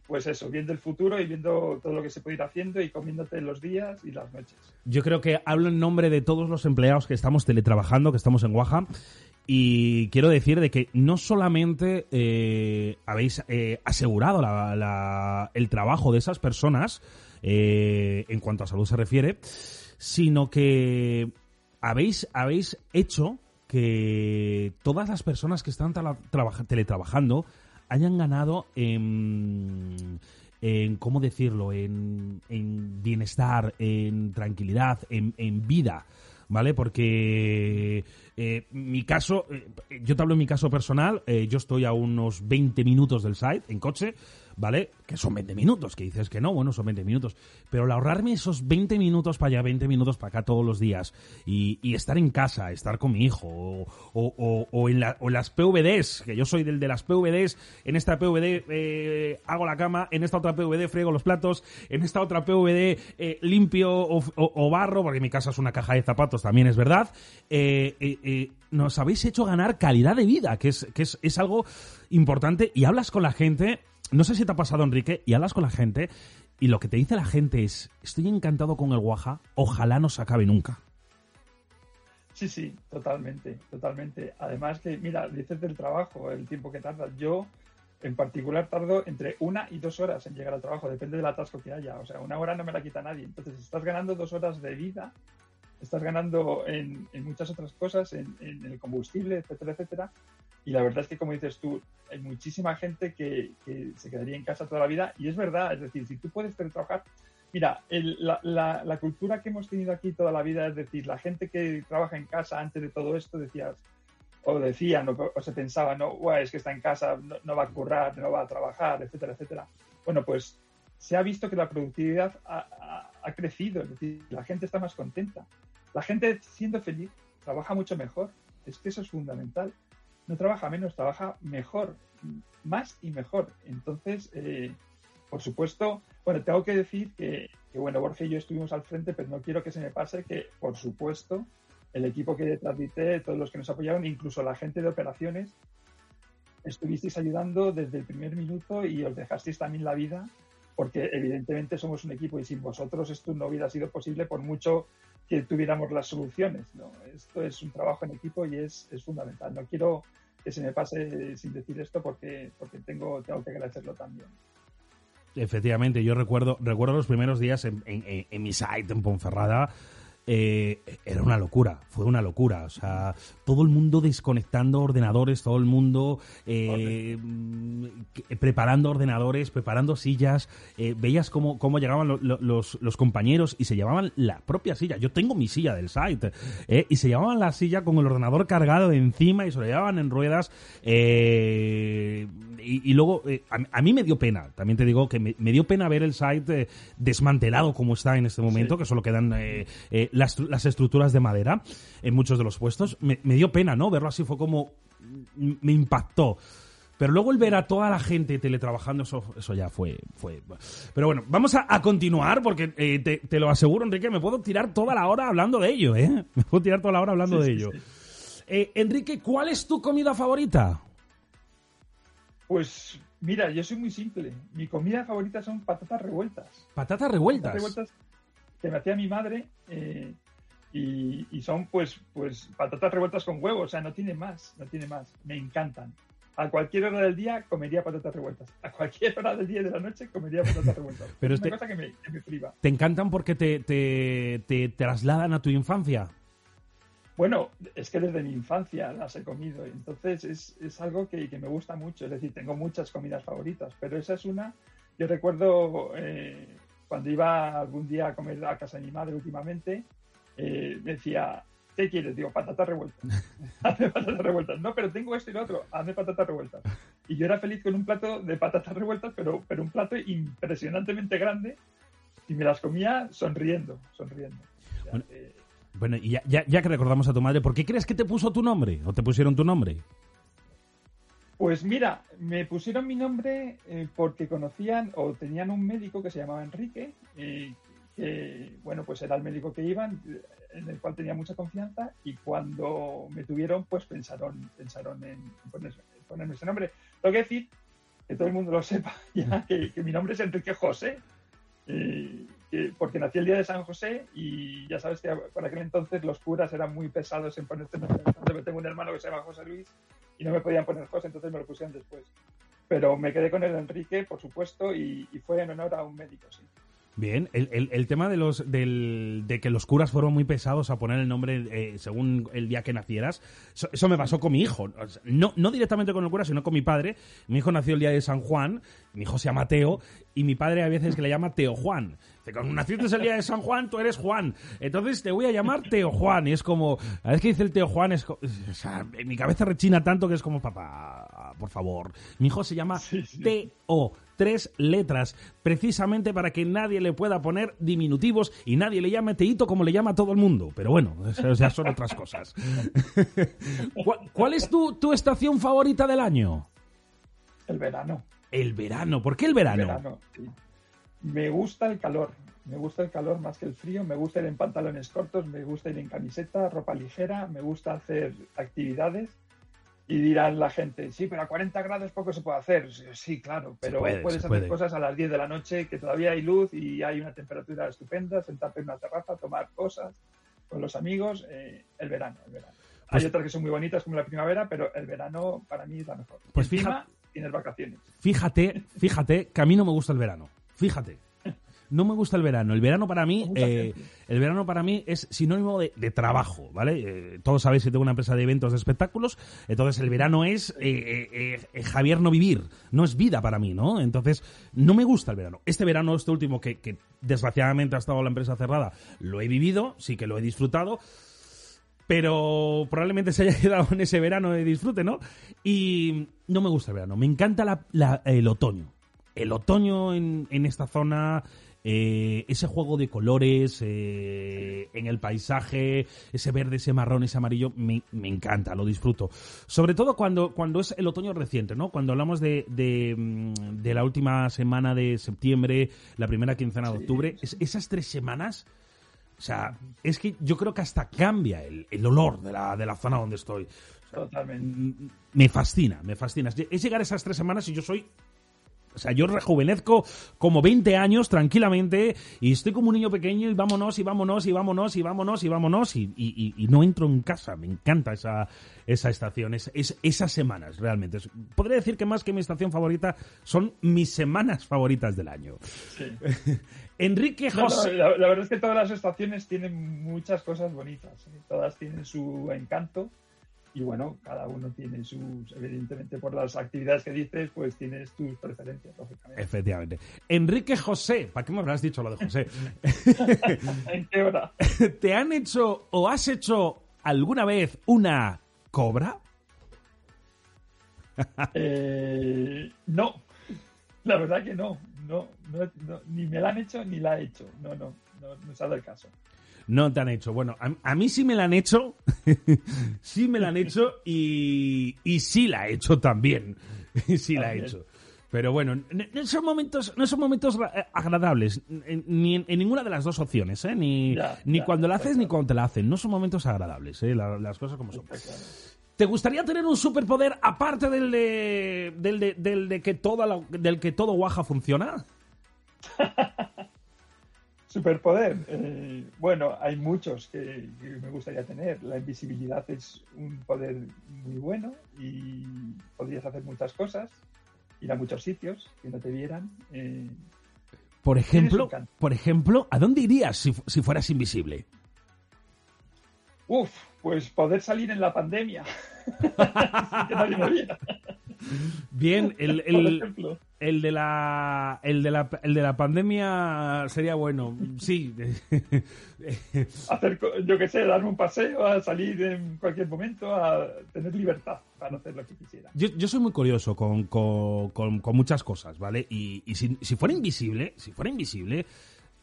pues eso, viendo el futuro y viendo todo lo que se puede ir haciendo y comiéndote los días y las noches. Yo creo que hablo en nombre de todos los empleados que estamos teletrabajando, que estamos en Oaxaca. Y quiero decir de que no solamente eh, habéis eh, asegurado el trabajo de esas personas, eh, en cuanto a salud se refiere, sino que habéis, habéis hecho que todas las personas que están tra- trabaja- teletrabajando hayan ganado en, en ¿cómo decirlo?, en, en bienestar, en tranquilidad, en, en vida. ¿vale? Porque eh, mi caso, eh, yo te hablo en mi caso personal, eh, yo estoy a unos 20 minutos del site en coche, ¿vale? Que son 20 minutos, que dices que no, bueno, son 20 minutos. Pero el ahorrarme esos 20 minutos para allá, 20 minutos para acá todos los días y, estar en casa, estar con mi hijo o, o- o- o en la- las PVDs, que yo soy del de las PVDs, en esta PVD eh, hago la cama, en esta otra PVD friego los platos, en esta otra PVD eh, limpio o, barro, porque mi casa es una caja de zapatos, también es verdad. Eh, eh, nos habéis hecho ganar calidad de vida, que es, que es, es algo importante y hablas con la gente no sé si te ha pasado, Enrique, y hablas con la gente y lo que te dice la gente es, estoy encantado con el Guaja, ojalá no se acabe nunca. Sí, sí, totalmente, totalmente. Además que, mira, dices del trabajo, el tiempo que tardas. Yo, en particular, tardo entre una y dos horas en llegar al trabajo, depende del atasco que haya. O sea, una hora no me la quita nadie. Entonces, estás ganando dos horas de vida, estás ganando en, en muchas otras cosas, en, en el combustible, etcétera, etcétera. Y la verdad es que, como dices tú, hay muchísima gente que, que se quedaría en casa toda la vida. Y es verdad, es decir, si tú puedes teletrabajar, Mira, el- la, la- la cultura que hemos tenido aquí toda la vida, es decir, la gente que trabaja en casa antes de todo esto, decías, o decían, o, o se pensaba, no, "Buah, es que está en casa, no, no va a currar, no va a trabajar, etcétera, etcétera. Bueno, pues se ha visto que la productividad ha, ha- ha crecido, es decir, la gente está más contenta. La gente siendo feliz trabaja mucho mejor. Es que eso es fundamental. No trabaja menos, trabaja mejor, más y mejor. Entonces, eh, por supuesto, bueno, tengo que decir que, que, bueno, Borja y yo estuvimos al frente, pero no quiero que se me pase que, por supuesto, el equipo que detrás todos los que nos apoyaron, incluso la gente de operaciones, estuvisteis ayudando desde el primer minuto y os dejasteis también la vida, porque evidentemente somos un equipo y sin vosotros esto no hubiera sido posible por mucho que tuviéramos las soluciones. ¿no? Esto es un trabajo en equipo y es, es fundamental. No quiero que se me pase sin decir esto porque, porque tengo, tengo que agradecerlo también. Efectivamente, yo recuerdo, recuerdo los primeros días en, en- en- en mi site en Ponferrada. Eh, era una locura, fue una locura. O sea, todo el mundo desconectando ordenadores, todo el mundo eh, mm, preparando ordenadores, preparando sillas. eh, veías cómo, cómo llegaban lo- lo- los, los compañeros y se llevaban la propia silla. Yo tengo mi silla del site eh, y se llevaban la silla con el ordenador cargado encima y se lo llevaban en ruedas. eh, y, y luego, eh, a, a mí me dio pena, también te digo que me, me dio pena ver el site eh, desmantelado como está en este momento, que solo quedan eh, eh, las, las estructuras de madera en muchos de los puestos. Me, me dio pena, ¿no? Verlo así fue como... me impactó. Pero luego el ver a toda la gente teletrabajando, eso, eso ya fue, fue... Pero bueno, vamos a, a continuar porque eh, te, te lo aseguro, Enrique, me puedo tirar toda la hora hablando de ello, ¿eh? Me puedo tirar toda la hora hablando Sí, de sí, ello. Eh, Enrique, ¿cuál es tu comida favorita? Pues mira, yo soy muy simple. Mi comida favorita son patatas revueltas. Patatas revueltas. Patatas revueltas que me hacía mi madre eh, y, y son pues, pues patatas revueltas con huevo. O sea, no tiene más, no tiene más. Me encantan. A cualquier hora del día comería patatas revueltas. A cualquier hora del día y de la noche comería patatas revueltas. Pero es una este- cosa que me, que me priva. ¿Te encantan porque te, te, te trasladan a tu infancia? Bueno, es que desde mi infancia las he comido, entonces es, es algo que, que me gusta mucho. Es decir, tengo muchas comidas favoritas, pero esa es una. Yo recuerdo eh, cuando iba algún día a comer a casa de mi madre últimamente, eh, me decía, ¿qué quieres? Digo, patatas revueltas. hazme patatas revueltas. No, pero tengo esto y lo otro, hazme patatas revueltas. Y yo era feliz con un plato de patatas revueltas, pero, pero un plato impresionantemente grande y me las comía sonriendo, sonriendo. O sea, Bueno, que- Bueno, y ya, ya, ya que recordamos a tu madre, ¿por qué crees que te puso tu nombre? ¿O te pusieron tu nombre? Pues mira, me pusieron mi nombre eh, porque conocían o tenían un médico que se llamaba Enrique, eh, que bueno, pues era el médico que iban, eh, en el cual tenía mucha confianza y cuando me tuvieron, pues pensaron, pensaron en poner- ponerme ese nombre. Tengo que decir que todo el mundo lo sepa ya, que, que mi nombre es Enrique José, porque nací el día de San José y ya sabes que por aquel entonces los curas eran muy pesados en ponerte nombre. Entonces tengo un hermano que se llama José Luis y no me podían poner José, entonces me lo pusieron después. Pero me quedé con el Enrique, por supuesto, y, y fue en honor a un médico, sí. Bien, el, el- el tema de los del, de que los curas fueron muy pesados a poner el nombre eh, según el día que nacieras, eso, eso me pasó con mi hijo. No, no directamente con el cura, sino con mi padre. Mi hijo nació el día de San Juan, mi hijo se llama Teo, y mi padre a veces que le llama Teo Juan. Dice, Como naciste el día de San Juan, tú eres Juan. Entonces te voy a llamar Teo Juan. Y es como, a veces que dice el Teo Juan, es co- o sea, en mi cabeza rechina tanto que es como, papá, por favor. Mi hijo se llama Teo tres letras, precisamente para que nadie le pueda poner diminutivos y nadie le llame Teito como le llama a todo el mundo. Pero bueno, eso ya son otras cosas. ¿Cuál, es tu, tu estación favorita del año? El verano. El verano. ¿Por qué el verano? Verano, sí. Me gusta el calor. Me gusta el calor más que el frío. Me gusta ir en pantalones cortos. Me gusta ir en camiseta, ropa ligera. Me gusta hacer actividades. Y dirán la gente, sí, pero a 40 grados poco se puede hacer. Sí, claro, pero puede, puedes hacer puede. cosas a las 10 de la noche que todavía hay luz y hay una temperatura estupenda, sentarte en una terraza, tomar cosas con los amigos. eh, el verano, el verano. Pues- hay otras que son muy bonitas como la primavera, pero el verano para mí es la mejor. Pues Encima, fija- tienes vacaciones. Fíjate, fíjate que a mí no me gusta el verano. Fíjate. No me gusta el verano. El verano para mí, eh, el verano para mí es sinónimo de, de trabajo, ¿vale? Eh, todos sabéis que tengo una empresa de eventos de espectáculos, entonces el verano es eh, Javier no vivir, no es vida para mí, ¿no? Entonces no me gusta el verano. Este verano, este último que, que desgraciadamente ha estado la empresa cerrada, lo he vivido, sí que lo he disfrutado, pero probablemente se haya quedado en ese verano de disfrute, ¿no? Y no me gusta el verano, me encanta la- la- el otoño. El otoño en, en esta zona, eh, ese juego de colores eh, en el paisaje, ese verde, ese marrón, ese amarillo, me, me encanta, lo disfruto. Sobre todo cuando, cuando es el otoño reciente, ¿no? Cuando hablamos de, de, mm, de la última semana de septiembre, la primera quincena de octubre, es- esas tres semanas... O sea, es que yo creo que hasta cambia el, el olor de la, de la zona donde estoy. Totalmente. Me fascina, me fascina. Es llegar esas tres semanas y yo soy o sea, yo rejuvenezco como 20 años tranquilamente y estoy como un niño pequeño y vámonos y vámonos y vámonos y vámonos y vámonos y, y- y- y no entro en casa. Me encanta esa, esa estación, es, es- esas semanas realmente. Podría decir que más que mi estación favorita son mis semanas favoritas del año. Enrique No, no, José. la, la verdad es que todas las estaciones tienen muchas cosas bonitas. ¿eh? Todas tienen su encanto. Y bueno, cada uno tiene sus, evidentemente por las actividades que dices, pues tienes tus preferencias, lógicamente. Efectivamente. Enrique José, ¿para qué me habrás dicho lo de José? ¿En qué hora? ¿Te han hecho o has hecho alguna vez una cobra? Eh, no, la verdad que no. No, no, no, ni me la han hecho ni la he hecho. No, no, no, no se ha dado el caso. No te han hecho. Bueno, a, a mí sí me la han hecho. sí me la han hecho y, y sí la he hecho también. sí la he hecho. Pero bueno, no son momentos, no son momentos eh, agradables, ni en, en ninguna de las dos opciones, ¿eh? Ni, Ya, ni ya, cuando la haces ni cuando te la hacen. No son momentos agradables, ¿eh? La- las cosas como son. ¿Te gustaría tener un superpoder aparte del de, del de, del de que toda la- del que todo Waja funciona? Superpoder. eh, bueno, hay muchos que, que me gustaría tener. La invisibilidad es un poder muy bueno y podrías hacer muchas cosas, ir a muchos sitios que no te vieran. eh, Por ejemplo, por ejemplo, ¿a dónde irías si, si fueras invisible? uf, pues poder salir en la pandemia. Sin que nadie me viera, Bien, el, el, ejemplo. El de la el de la el de la pandemia sería bueno. Sí. Hacer, co- yo qué sé, darme un paseo, a salir en cualquier momento, a tener libertad para hacer lo que quisiera. Yo, yo soy muy curioso con, con- con- con muchas cosas, ¿vale? Y, y si, si fuera invisible, si fuera invisible,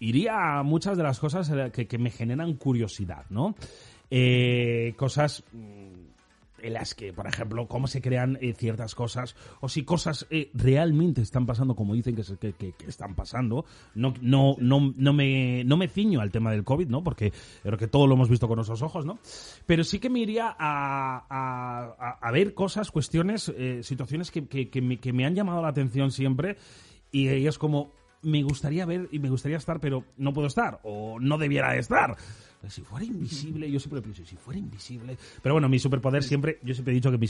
iría a muchas de las cosas que, que me generan curiosidad, ¿no? Eh, cosas mm, en las que, por ejemplo, cómo se crean eh, ciertas cosas, o si cosas eh, realmente están pasando como dicen que, que, que- están pasando. No, no, no, no, me, no me ciño al tema del COVID, ¿no? Porque creo que todo lo hemos visto con nuestros ojos, ¿no? Pero sí que me iría a, a- a- ver cosas, cuestiones, eh, situaciones que- que me, que me han llamado la atención siempre y es como, me gustaría ver y me gustaría estar, pero no puedo estar, o no debiera de estar. Si fuera invisible, yo siempre pienso, si fuera invisible. Pero bueno, mi superpoder siempre, yo siempre he dicho que mi,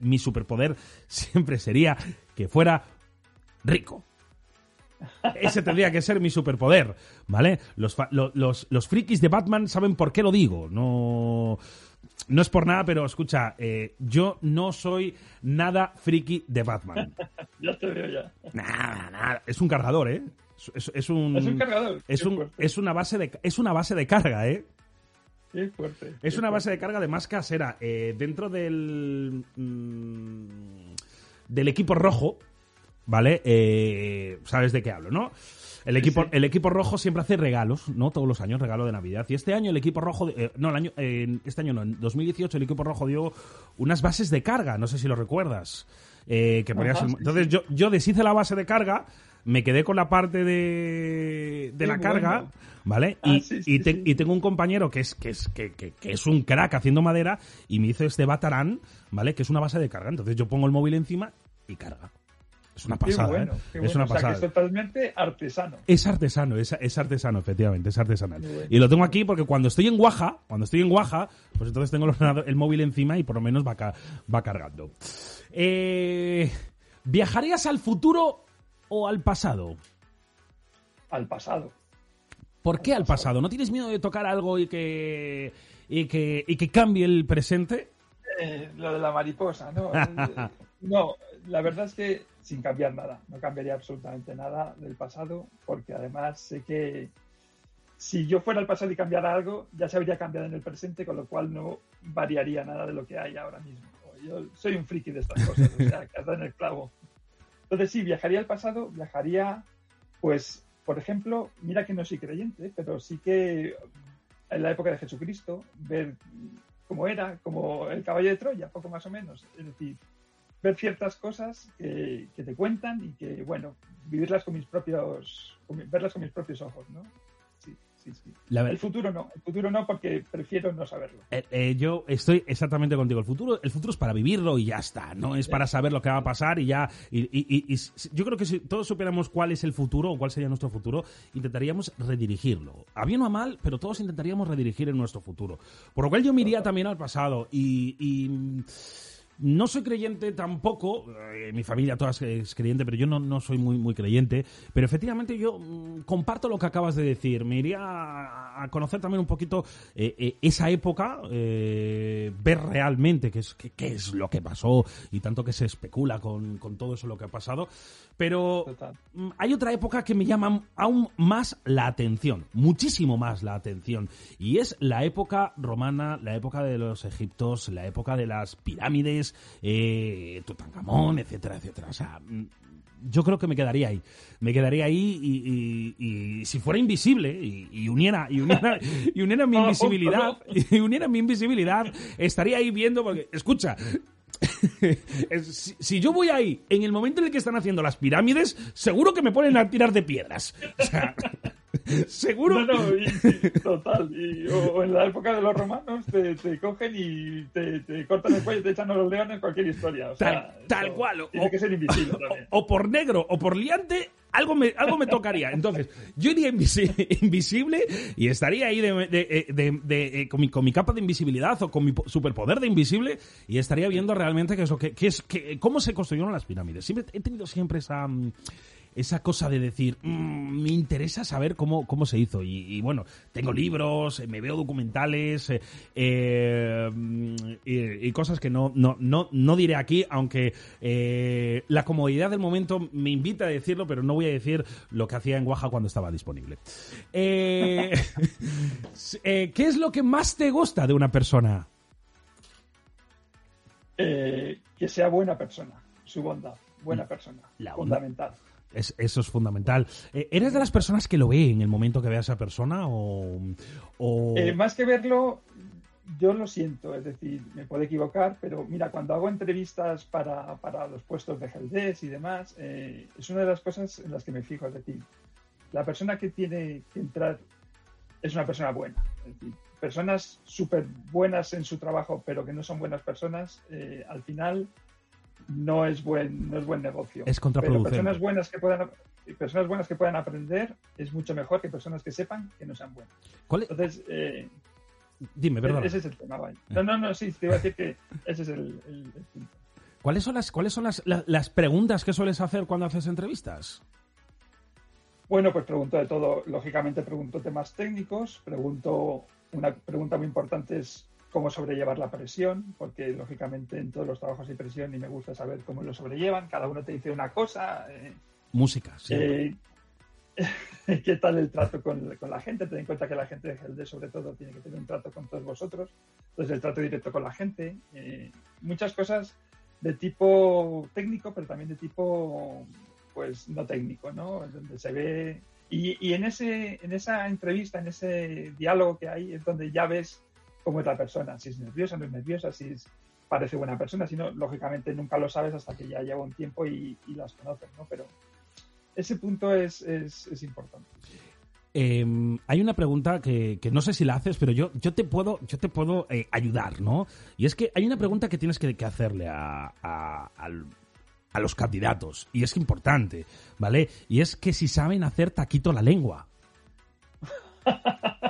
mi superpoder siempre sería que fuera rico. Ese tendría que ser mi superpoder, ¿vale? Los, los, los frikis de Batman saben por qué lo digo. No, no es por nada, pero escucha, eh, yo no soy nada friki de Batman. Ya te veo ya. Nada, nada. Es un cargador, ¿eh? Es, es- un, Es un cargador. Es, un- una base de, es una base de carga, ¿eh? Qué fuerte. Es qué una base de carga de más casera. Eh, dentro del. mm, del equipo rojo, ¿vale? Eh, Sabes de qué hablo, ¿no? El equipo, sí. el equipo rojo siempre hace regalos, ¿no? Todos los años, regalo de Navidad. Y este año el equipo rojo. eh, no, el año, eh, este año no, en 2018 el equipo rojo dio unas bases de carga, no sé si lo recuerdas. Eh, que ponías entonces sí. yo, yo deshice la base de carga, me quedé con la parte de, la carga. ¿vale? Ah, y, sí, y sí, te- sí. y tengo un compañero que es, que, es, que, que- que es un crack haciendo madera y me hizo este Batarán, ¿vale? Que es una base de carga. Entonces yo pongo el móvil encima y carga. Es una Qué pasada, bueno, ¿eh? qué Es una O sea, pasada. que es totalmente artesano. Es artesano, es, es artesano, efectivamente, es artesanal. Bueno. Y lo tengo aquí porque cuando estoy en Guaja, cuando estoy en Guaja, pues entonces tengo el, móvil encima y por lo menos va, va cargando. Eh, ¿Viajarías al futuro o al pasado? Al pasado. ¿Por qué al pasado? ¿No tienes miedo de tocar algo y que, y que, y que cambie el presente? Eh, lo de la mariposa, ¿no? No, la verdad es que sin cambiar nada, no cambiaría absolutamente nada del pasado, porque además sé que si yo fuera al pasado y cambiara algo, ya se habría cambiado en el presente, con lo cual no variaría nada de lo que hay ahora mismo. Yo soy un friki de estas cosas, o sea, que en el clavo. Entonces sí, viajaría al pasado, viajaría, pues, por ejemplo, mira que no soy creyente, pero sí que en la época de Jesucristo, ver cómo era, como el caballo de Troya, poco más o menos. Es decir, ver ciertas cosas que, que te cuentan y que, bueno, vivirlas con mis propios, con verlas con mis propios ojos, ¿no? Sí, sí, sí. La El futuro no, el futuro no porque prefiero no saberlo. Eh, eh, yo estoy exactamente contigo. El futuro, el futuro es para vivirlo y ya está. No es para saber lo que va a pasar y ya. Y, y- y- y s- yo creo que si todos supiéramos cuál es el futuro o cuál sería nuestro futuro, intentaríamos redirigirlo. A bien o a mal, pero todos intentaríamos redirigir en nuestro futuro. Por lo cual yo me iría también al pasado y. no soy creyente tampoco, eh, mi familia toda es- creyente, pero yo no, no soy muy, muy creyente. Pero efectivamente yo mm, comparto lo que acabas de decir. Me iría a, a conocer también un poquito eh, eh, esa época, ver realmente qué es, qué, qué es lo que pasó y tanto que se especula con, con todo eso lo que ha pasado. Pero mm, hay otra época que me llama aún más la atención, muchísimo más la atención. Y es la época romana, la época de los egiptos, la época de las pirámides, eh, Tutankamón, etcétera, etcétera. O sea, mm, yo creo que me quedaría ahí. Me quedaría ahí y, y- y si fuera invisible y, y uniera, y uniera, y uniera mi invisibilidad, y uniera mi invisibilidad, estaría ahí viendo porque, escucha, es- si, si yo voy ahí en el momento en el que están haciendo las pirámides, seguro que me ponen a tirar de piedras. O sea, seguro. No, no, y- total. Y- o, o en la época de los romanos te, te cogen y te, te cortan el cuello y te echan a los leones cualquier historia. O sea, Tal, tal eso cual. Tiene que ser invisible también. o por negro o por liante, algo me, algo me tocaría. Entonces, yo iría invisi- invisible y estaría ahí de, de- de- de- eh, con, mi, con mi capa de invisibilidad o con mi po- superpoder de invisible y estaría viendo realmente qué es lo que, qué es, qué- cómo se construyeron las pirámides. Siempre he tenido siempre esa... esa cosa de decir, "Mm, me interesa saber cómo, cómo se hizo. Y, y bueno, tengo libros, eh, me veo documentales eh, eh, mm, y, y cosas que no, no, no, no diré aquí, aunque eh, la comodidad del momento me invita a decirlo, pero no voy a decir lo que hacía en Oaxaca cuando estaba disponible. ¿Qué es lo que más te gusta de una persona? Que sea buena persona, su bondad, buena Mm. persona, La bondad. fundamental. Es- eso es fundamental. Eh, ¿Eres de las personas que lo ve en el momento que ve a esa persona o...? Eh, más que verlo, yo lo siento, es decir, me puedo equivocar, pero mira, cuando hago entrevistas para, para los puestos de Heldes y demás, eh, es una de las cosas en las que me fijo, es decir, la persona que tiene que entrar es una persona buena. Es decir, personas súper buenas en su trabajo, pero que no son buenas personas, al final no es buen, no es buen negocio. Es contraproducente. Pero personas buenas que puedan personas buenas que puedan aprender es mucho mejor que personas que sepan que no sean buenas. ¿Cuál es? Entonces, eh, Dime, perdón. ese es el tema, vaya. No, no, no, sí, te iba a decir que ese es el, el- el punto. ¿Cuáles son las, cuáles son las, la- las preguntas que sueles hacer cuando haces entrevistas? Bueno, pues pregunto de todo. Lógicamente pregunto temas técnicos, pregunto, una pregunta muy importante es cómo sobrellevar la presión, porque lógicamente en todos los trabajos hay presión y me gusta saber cómo lo sobrellevan. Cada uno te dice una cosa. eh, Música, sí. eh, ¿Qué tal el trato con, con la gente? Ten en cuenta que la gente de GLD, sobre todo, tiene que tener un trato con todos vosotros. Entonces, el trato directo con la gente. eh, muchas cosas de tipo técnico, pero también de tipo, pues, no técnico, ¿no? Donde se ve. Y, y en, ese, en esa entrevista, en ese diálogo que hay, es donde ya ves cómo es la persona. Si es nerviosa, no es nerviosa, si es, parece buena persona. Si no, lógicamente nunca lo sabes hasta que ya lleva un tiempo y, y las conoces, ¿no? Pero ese punto es, es, es importante. Eh, hay una pregunta que, que no sé si la haces, pero yo, yo te puedo, yo te puedo eh, ayudar, ¿no? Y es que hay una pregunta que tienes que, que hacerle a, a- al- a los candidatos, y es importante, ¿vale? Y es que si saben hacer taquito la lengua.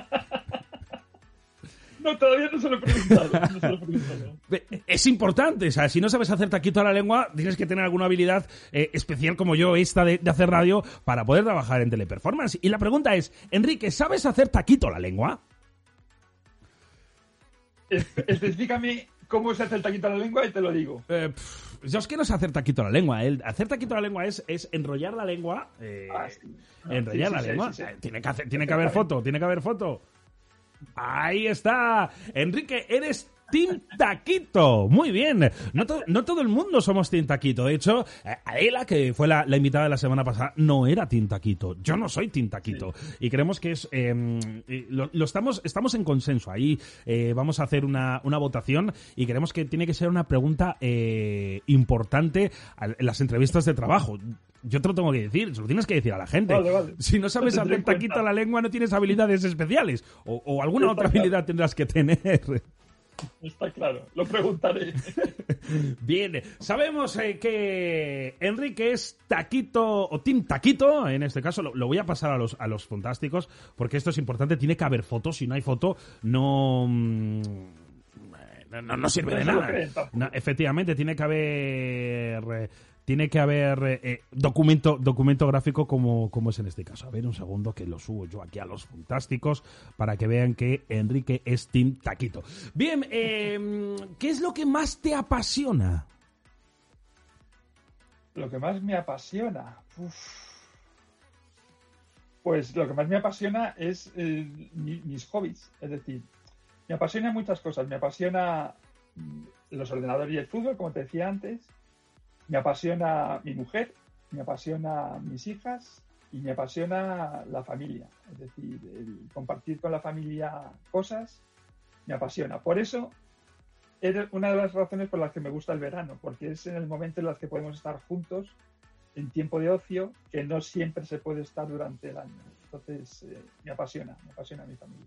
No, todavía no se lo he preguntado. no se lo he preguntado. Es importante, o sea, si no sabes hacer taquito a la lengua, tienes que tener alguna habilidad eh, especial como yo, esta de, de hacer radio, para poder trabajar en teleperformance. Y la pregunta es, Enrique, ¿sabes hacer taquito a la lengua? Es- Específicame cómo se hace el taquito a la lengua y te lo digo. Eh, pff, yo es que no sé hacer taquito a la lengua. El hacer taquito a la lengua es, es enrollar la lengua. eh, enrollar sí, la sí, lengua. sí, Tiene, que hacer- tiene que haber foto, tiene que haber foto. Ahí está. Enrique, eres Team Taquito. Muy bien. No, to- no todo el mundo somos Team Taquito. De hecho, eh, Aela, que fue la, la invitada de la semana pasada, no era Team Taquito. Yo no soy Team Taquito. Y creemos que es. eh, eh, lo, lo estamos, estamos en consenso. Ahí eh, vamos a hacer una, una votación y creemos que tiene que ser una pregunta eh, importante en las entrevistas de trabajo. Yo te lo tengo que decir, se lo tienes que decir a la gente. Vale, vale. Si no sabes hacer taquito a la lengua, no tienes habilidades especiales. O, o alguna otra habilidad tendrás que tener. Está claro, lo preguntaré. Bien, sabemos eh, que Enrique es taquito o Team Taquito, en este caso lo, lo voy a pasar a los, a los fantásticos, porque esto es importante, tiene que haber fotos, si no hay foto, no... mm, No, no- no sirve de nada. No, efectivamente, tiene que haber... Tiene que haber eh, eh, documento, documento gráfico como, como es en este caso. A ver, un segundo que lo subo yo aquí a los fantásticos para que vean que Enrique es Team Taquito. Bien, eh, ¿qué es lo que más te apasiona? Lo que más me apasiona. Pues lo que más me apasiona es eh, mi- mis hobbies. Es decir, me apasiona muchas cosas. Me apasiona mm, los ordenadores y el fútbol, como te decía antes. Me apasiona mi mujer. Me apasiona mis hijas. Y me apasiona la familia. Es decir, compartir con la familia cosas me apasiona. Por eso es una de las razones por las que me gusta el verano, porque es en el momento en el que podemos estar juntos en tiempo de ocio que no siempre se puede estar durante el año. Entonces, eh, me apasiona, me apasiona mi familia.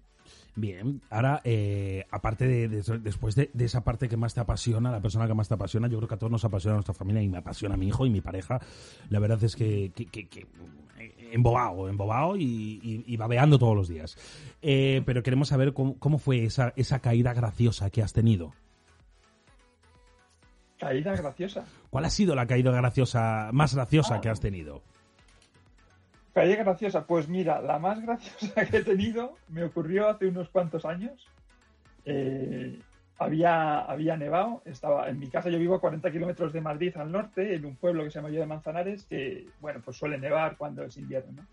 Bien, ahora, eh, aparte de, después de, de esa parte que más te apasiona, la persona que más te apasiona, yo creo que a todos nos apasiona nuestra familia y me apasiona mi hijo y mi pareja. La verdad es que, que, que- que, eh, embobado, embobado y, y- y babeando todos los días. Eh, pero queremos saber cómo, cómo fue esa, esa caída graciosa que has tenido. Caída graciosa. ¿Cuál ha sido la caída graciosa, más graciosa que has tenido? Caída graciosa, pues mira, la más graciosa que he tenido me ocurrió hace unos cuantos años. Eh, había, había nevado, estaba en mi casa, yo vivo a 40 kilómetros de Madrid al norte, en un pueblo que se llama Yo de Manzanares, que bueno, pues suele nevar cuando es invierno. ¿no?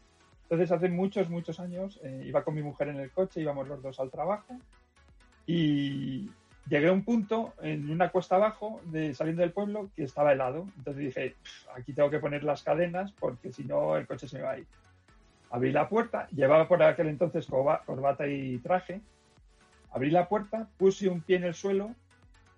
Entonces hace muchos, muchos años eh, iba con mi mujer en el coche, íbamos los dos al trabajo y llegué a un punto en una cuesta abajo de saliendo del pueblo que estaba helado. Entonces dije, "Pff, aquí tengo que poner las cadenas porque si no el coche se me va a ir. Abrí la puerta, llevaba por aquel entonces corbata y traje. Abrí la puerta, puse un pie en el suelo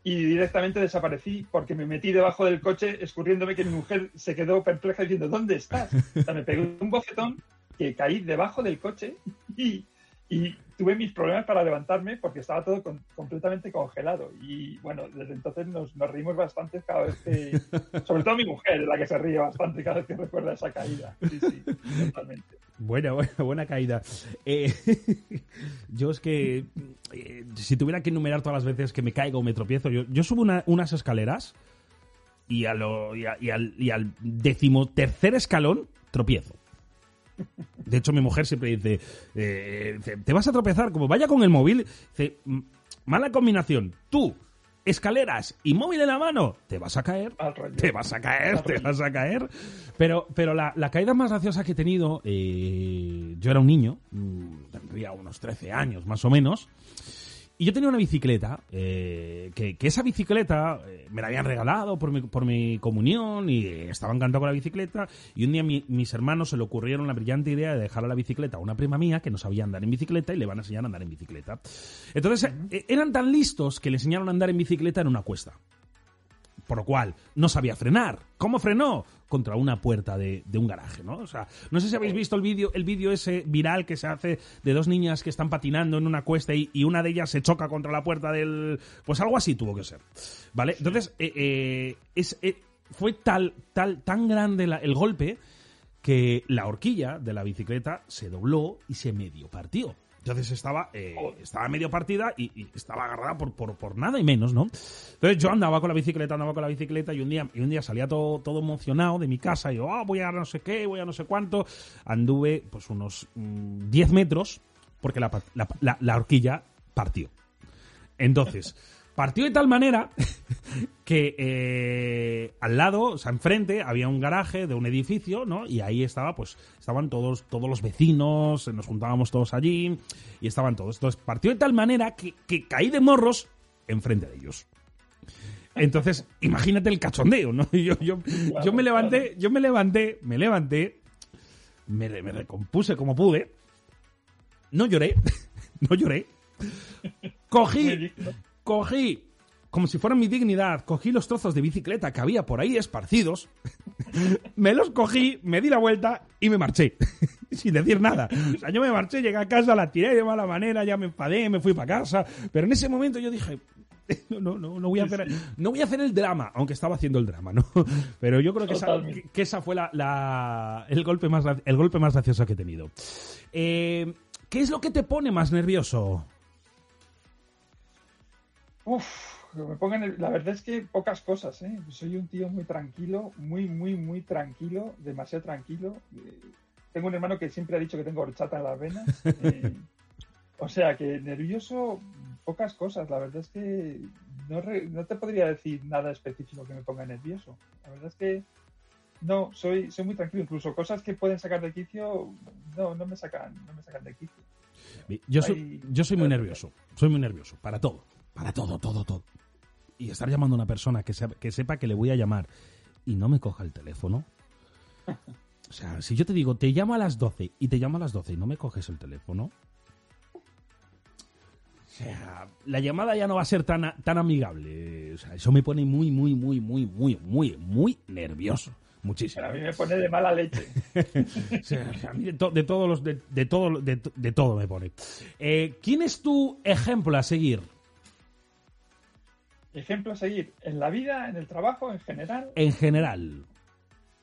y directamente desaparecí porque me metí debajo del coche escurriéndome que mi mujer se quedó perpleja diciendo, ¿dónde estás? O sea, me pegué un bofetón que caí debajo del coche y, y tuve mis problemas para levantarme porque estaba todo con- completamente congelado. Y bueno, desde entonces nos, nos reímos bastante cada vez que, sobre todo mi mujer, la que se ríe bastante cada vez que recuerda esa caída. Sí, sí, totalmente. Buena, buena, buena caída. Eh, yo es que eh, si tuviera que enumerar todas las veces que me caigo o me tropiezo, yo, yo subo una- unas escaleras y, a lo, y, a- y al, y al decimotercer escalón tropiezo. De hecho, mi mujer siempre dice, eh, dice, te vas a tropezar, como vaya con el móvil, dice, "M- mala combinación, tú, escaleras y móvil en la mano, te vas a caer, te vas a caer, te vas a caer. Pero, pero la, la caída más graciosa que he tenido, eh, yo era un niño, mm, tendría unos 13 años más o menos, y yo tenía una bicicleta, eh, que, que esa bicicleta eh, me la habían regalado por mi, por mi comunión y estaba encantado con la bicicleta. Y un día mi- mis hermanos se le ocurrieron la brillante idea de dejar a la bicicleta a una prima mía que no sabía andar en bicicleta y le van a enseñar a andar en bicicleta. Entonces eh, eran tan listos que le enseñaron a andar en bicicleta en una cuesta. Por lo cual, no sabía frenar. ¿Cómo frenó? Contra una puerta de, de un garaje, ¿no? O sea, no sé si habéis visto el vídeo el vídeo ese viral que se hace de dos niñas que están patinando en una cuesta y, y una de ellas se choca contra la puerta del... Pues algo así tuvo que ser. ¿Vale? Entonces, eh, eh, es, eh, fue tal, tal, tan grande la- el golpe que la horquilla de la bicicleta se dobló y se medio partió. Entonces estaba, eh, estaba medio partida y, y estaba agarrada por, por, por nada y menos, ¿no? Entonces yo andaba con la bicicleta, andaba con la bicicleta y un día, y un día salía todo, todo emocionado de mi casa y yo, ah, voy a no sé qué, voy a no sé cuánto. Anduve pues unos mm, 10 metros porque la, la, la- la horquilla partió. Entonces, partió de tal manera que eh, al lado, o sea, enfrente, había un garaje de un edificio, ¿no? Y ahí estaba, pues, estaban todos, todos los vecinos, nos juntábamos todos allí y estaban todos. Entonces, partió de tal manera que, que caí de morros enfrente de ellos. Entonces, imagínate el cachondeo, ¿no? Yo, yo, yo me levanté, yo me levanté, me levanté, me, me recompuse como pude, no lloré, no lloré, cogí, cogí, como si fuera mi dignidad, cogí los trozos de bicicleta que había por ahí esparcidos, me los cogí, me di la vuelta y me marché. Sin decir nada. O sea, yo me marché, llegué a casa, la tiré de mala manera, ya me enfadé, me fui para casa. Pero en ese momento yo dije, no, no, no, no voy a hacer, no voy a hacer el drama, aunque estaba haciendo el drama, ¿no? Pero yo creo que esa, que, fue la, la- el, golpe más, el golpe más gracioso que he tenido. Eh, ¿Qué es lo que te pone más nervioso? Uf, me pongan el- la verdad es que pocas cosas, ¿eh? Soy un tío muy tranquilo, muy, muy, muy tranquilo, demasiado tranquilo. Eh, tengo un hermano que siempre ha dicho que tengo horchata en las venas. eh, o sea que nervioso, pocas cosas. La verdad es que no, re- no te podría decir nada específico que me ponga nervioso. La verdad es que no, soy, soy muy tranquilo. Incluso cosas que pueden sacar de quicio, no, no me sacan, no me sacan de quicio. Yo soy, yo soy muy nervioso. Soy muy nervioso. Para todo. Para todo, todo, todo. Y estar llamando a una persona que, sepa- que sepa que le voy a llamar y no me coja el teléfono. O sea, si yo te digo, te llamo a las 12 y te llamo a las 12 y no me coges el teléfono. O sea, la llamada ya no va a ser tan, tan amigable. O sea, eso me pone muy, muy, muy, muy, muy, muy, muy nervioso. Muchísimo. A mí me pone de mala leche. O sea, a mí de, to- de todos los de, de todo de, to- de todo me pone. Eh, ¿Quién es tu ejemplo a seguir? Ejemplo a seguir en la vida, en el trabajo, en general. En general.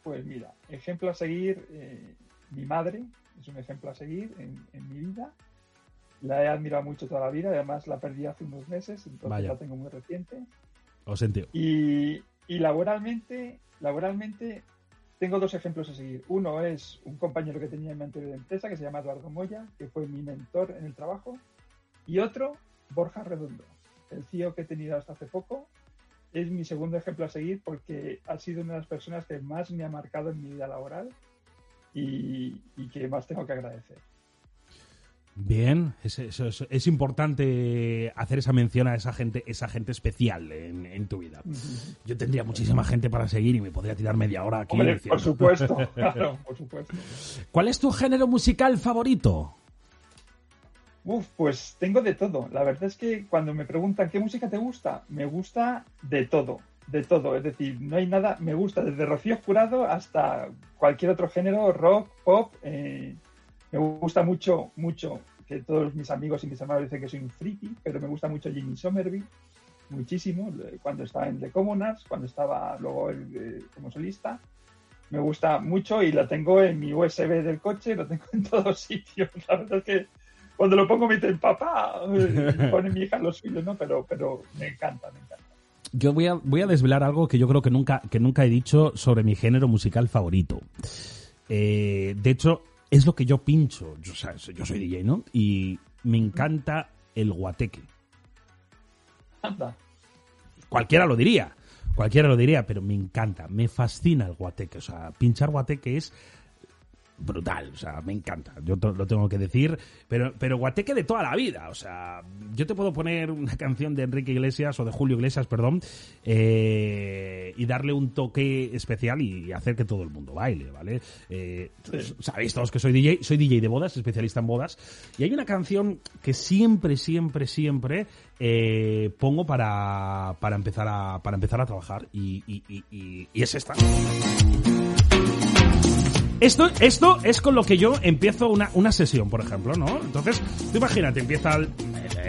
Pues mira, ejemplo a seguir, eh, mi madre es un ejemplo a seguir en, en mi vida. La he admirado mucho toda la vida, además la perdí hace unos meses, entonces Vaya. la tengo muy reciente. Lo y laboralmente, laboralmente tengo dos ejemplos a seguir. Uno es un compañero que tenía en mi anterior empresa que se llama Eduardo Moya, que fue mi mentor en el trabajo. Y otro, Borja Redondo, el CEO que he tenido hasta hace poco. Es mi segundo ejemplo a seguir porque ha sido una de las personas que más me ha marcado en mi vida laboral y, y que más tengo que agradecer. Bien, es, es- es- es importante hacer esa mención a esa gente, esa gente especial en, en tu vida. Yo tendría muchísima gente para seguir y me podría tirar media hora aquí. Hombre, por supuesto, claro, por supuesto. ¿Cuál es tu género musical favorito? Uf, pues tengo de todo. La verdad es que cuando me preguntan qué música te gusta, me gusta de todo, de todo. Es decir, no hay nada, me gusta desde Rocío Jurado hasta cualquier otro género, rock, pop. eh, me gusta mucho, mucho, que todos mis amigos y mis hermanos dicen que soy un friki, pero me gusta mucho Jimmy Somerville, muchísimo, eh, cuando estaba en The Commoners, cuando estaba luego eh, como solista. Me gusta mucho y lo tengo en mi USB del coche, lo tengo en todos sitios. La verdad es que cuando lo pongo me dicen, papá, pone mi hija lo suyo, ¿no? Pero, pero me encanta, me encanta. Yo voy a, voy a desvelar algo que yo creo que nunca, que nunca he dicho sobre mi género musical favorito. Eh, de hecho, es lo que yo pincho. Yo, yo soy DJ, ¿no? Y me encanta el guateque. Anda. Cualquiera lo diría. Cualquiera lo diría, pero me encanta, me fascina el guateque. O sea, pinchar guateque es brutal, o sea, me encanta, yo lo tengo que decir, pero, pero guateque de toda la vida, o sea, yo te puedo poner una canción de Enrique Iglesias o de Julio Iglesias, perdón, eh, y darle un toque especial y hacer que todo el mundo baile, ¿vale? Eh, Sabéis todos que soy DJ, soy DJ de bodas, especialista en bodas, y hay una canción que siempre, siempre, siempre eh, pongo para, para, empezar a, para empezar a trabajar, y- y- y es esta. Esto, esto es con lo que yo empiezo una, una sesión, por ejemplo, ¿no? Entonces, tú imagínate, empieza, el-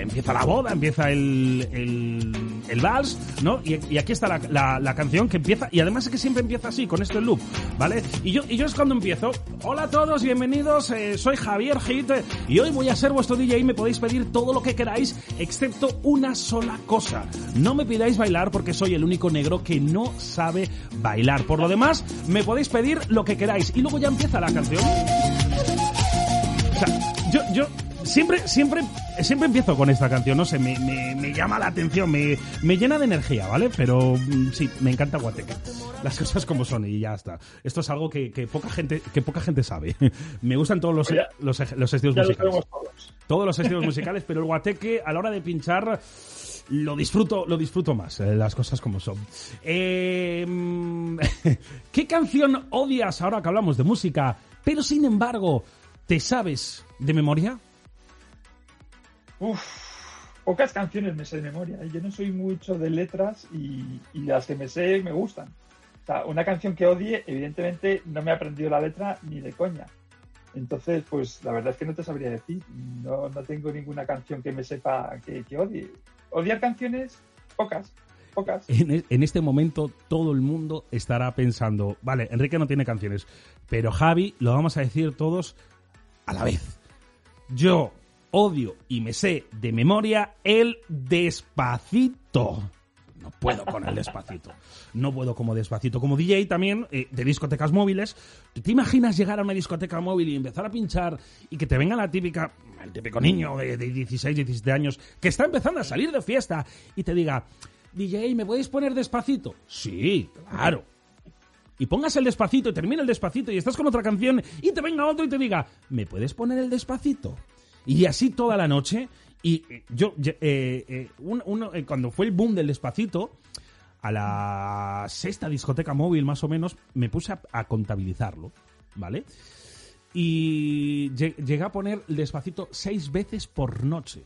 empieza la boda, empieza el, el, el vals, ¿no? Y, aquí está la, la- canción que empieza, y además es que siempre empieza así, con este loop, ¿vale? Y yo, y yo es cuando empiezo, hola a todos, bienvenidos, eh, soy Javier Hit, y hoy voy a ser vuestro DJ y me podéis pedir todo lo que queráis, excepto una sola cosa. No me pidáis bailar porque soy el único negro que no sabe bailar. Por lo demás, me podéis pedir lo que queráis. Y luego ya empieza la canción. O sea, yo, yo siempre, siempre, siempre empiezo con esta canción, no sé, me, me, me llama la atención, me, me llena de energía, ¿vale? Pero mm, sí, me encanta Guateque. Las cosas como son y ya está. Esto es algo que, que poca gente, que poca gente sabe. Me gustan todos los, ya- los, estilos lo musicales. todos. Todos los estilos musicales, pero el guateque a la hora de pinchar lo disfruto, lo disfruto más, eh, las cosas como son. Eh, ¿Qué canción odias ahora que hablamos de música, pero sin embargo te sabes de memoria? Uf, pocas canciones me sé de memoria. ¿eh? Yo no soy mucho de letras y, y las que me sé me gustan. O sea, una canción que odie, evidentemente no me he aprendido la letra ni de coña. Entonces, pues la verdad es que no te sabría decir. No, no tengo ninguna canción que me sepa que, que odie. Odiar canciones, pocas, pocas. En, e- en este momento todo el mundo estará pensando, vale, Enrique no tiene canciones, pero Javi lo vamos a decir todos a la vez. Yo odio y me sé de memoria el despacito. No puedo con el despacito. No puedo como despacito. Como DJ también eh, de discotecas móviles. ¿Tú ¿Te imaginas llegar a una discoteca móvil y empezar a pinchar y que te venga la típica, el típico niño de, de 16, 17 años que está empezando a salir de fiesta y te diga, DJ, ¿me podéis poner despacito? Sí, claro. Y pongas el despacito y termina el despacito y estás con otra canción y te venga otro y te diga, ¿me puedes poner el despacito? Y así toda la noche. Y eh, yo, eh, eh, un- uno, eh, cuando fue el boom del despacito, a la sexta discoteca móvil más o menos, me puse a, a contabilizarlo, ¿vale? Y lle- llegué a poner el despacito seis veces por noche.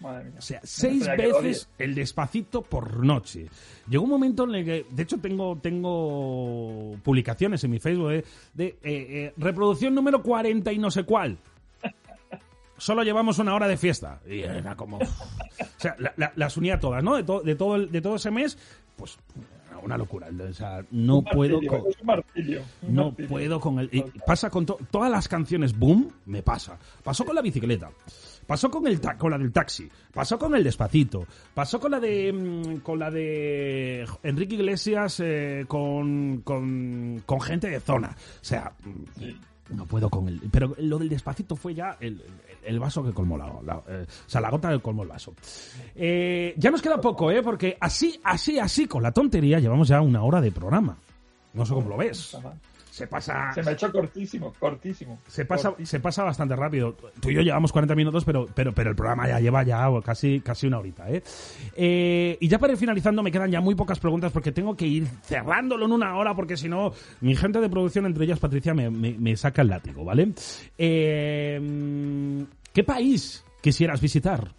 Madre mía. O sea, seis veces el despacito por noche. Llegó un momento en el que, de hecho, tengo, tengo publicaciones en mi Facebook de, de, eh, eh, reproducción número 40 y no sé cuál. Solo llevamos una hora de fiesta. Y era como. O sea, la- la- las unía todas, ¿no? De, to- de, todo el- de todo ese mes, pues una locura. O sea, no puedo con. No puedo con el. y pasa con to- todas las canciones boom, me pasa. Pasó con la bicicleta. Pasó con el ta- con la del taxi, pasó con el despacito, pasó con la de mm, con la de Enrique Iglesias eh, con, con, con gente de zona. O sea, no puedo con el. Pero lo del despacito fue ya el, el- vaso que colmó la, la- eh, o sea, la gota que colmó el vaso. Eh, ya nos queda poco, ¿eh? Porque así, así, así, con la tontería, llevamos ya una hora de programa. No sé cómo lo ves. Se pasa. Se me ha hecho cortísimo, cortísimo. Se pasa, se pasa bastante rápido. Tú y yo llevamos 40 minutos, pero, pero, pero el programa ya lleva ya casi, casi una horita, ¿eh? Eh, Y ya para ir finalizando, me quedan ya muy pocas preguntas porque tengo que ir cerrándolo en una hora, porque si no, mi gente de producción, entre ellas Patricia, me, me- me saca el látigo, ¿vale? Eh, ¿Qué país quisieras visitar?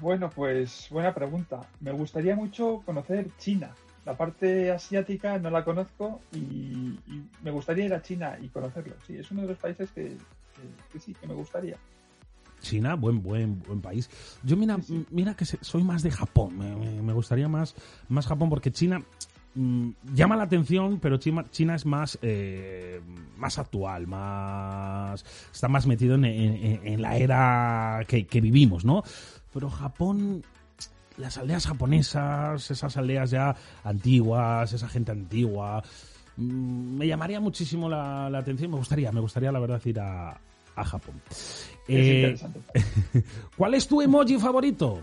Bueno, pues buena pregunta. Me gustaría mucho conocer China. La parte asiática no la conozco y, y me gustaría ir a China y conocerlo. Sí, es uno de los países que, que- que sí, que me gustaría. China, buen, buen, buen país. Yo mira, mira que soy más de Japón. Me, me- me gustaría más, más Japón porque China mm, llama la atención, pero China, China es más, eh, más actual, más está más metido en, en- en la era que, que vivimos, ¿no? Pero Japón, las aldeas japonesas, esas aldeas ya antiguas, esa gente antigua, mm, me llamaría muchísimo la, la atención. Me gustaría, me gustaría la verdad ir a, a Japón. Eh, interesante. ¿Cuál es tu emoji favorito?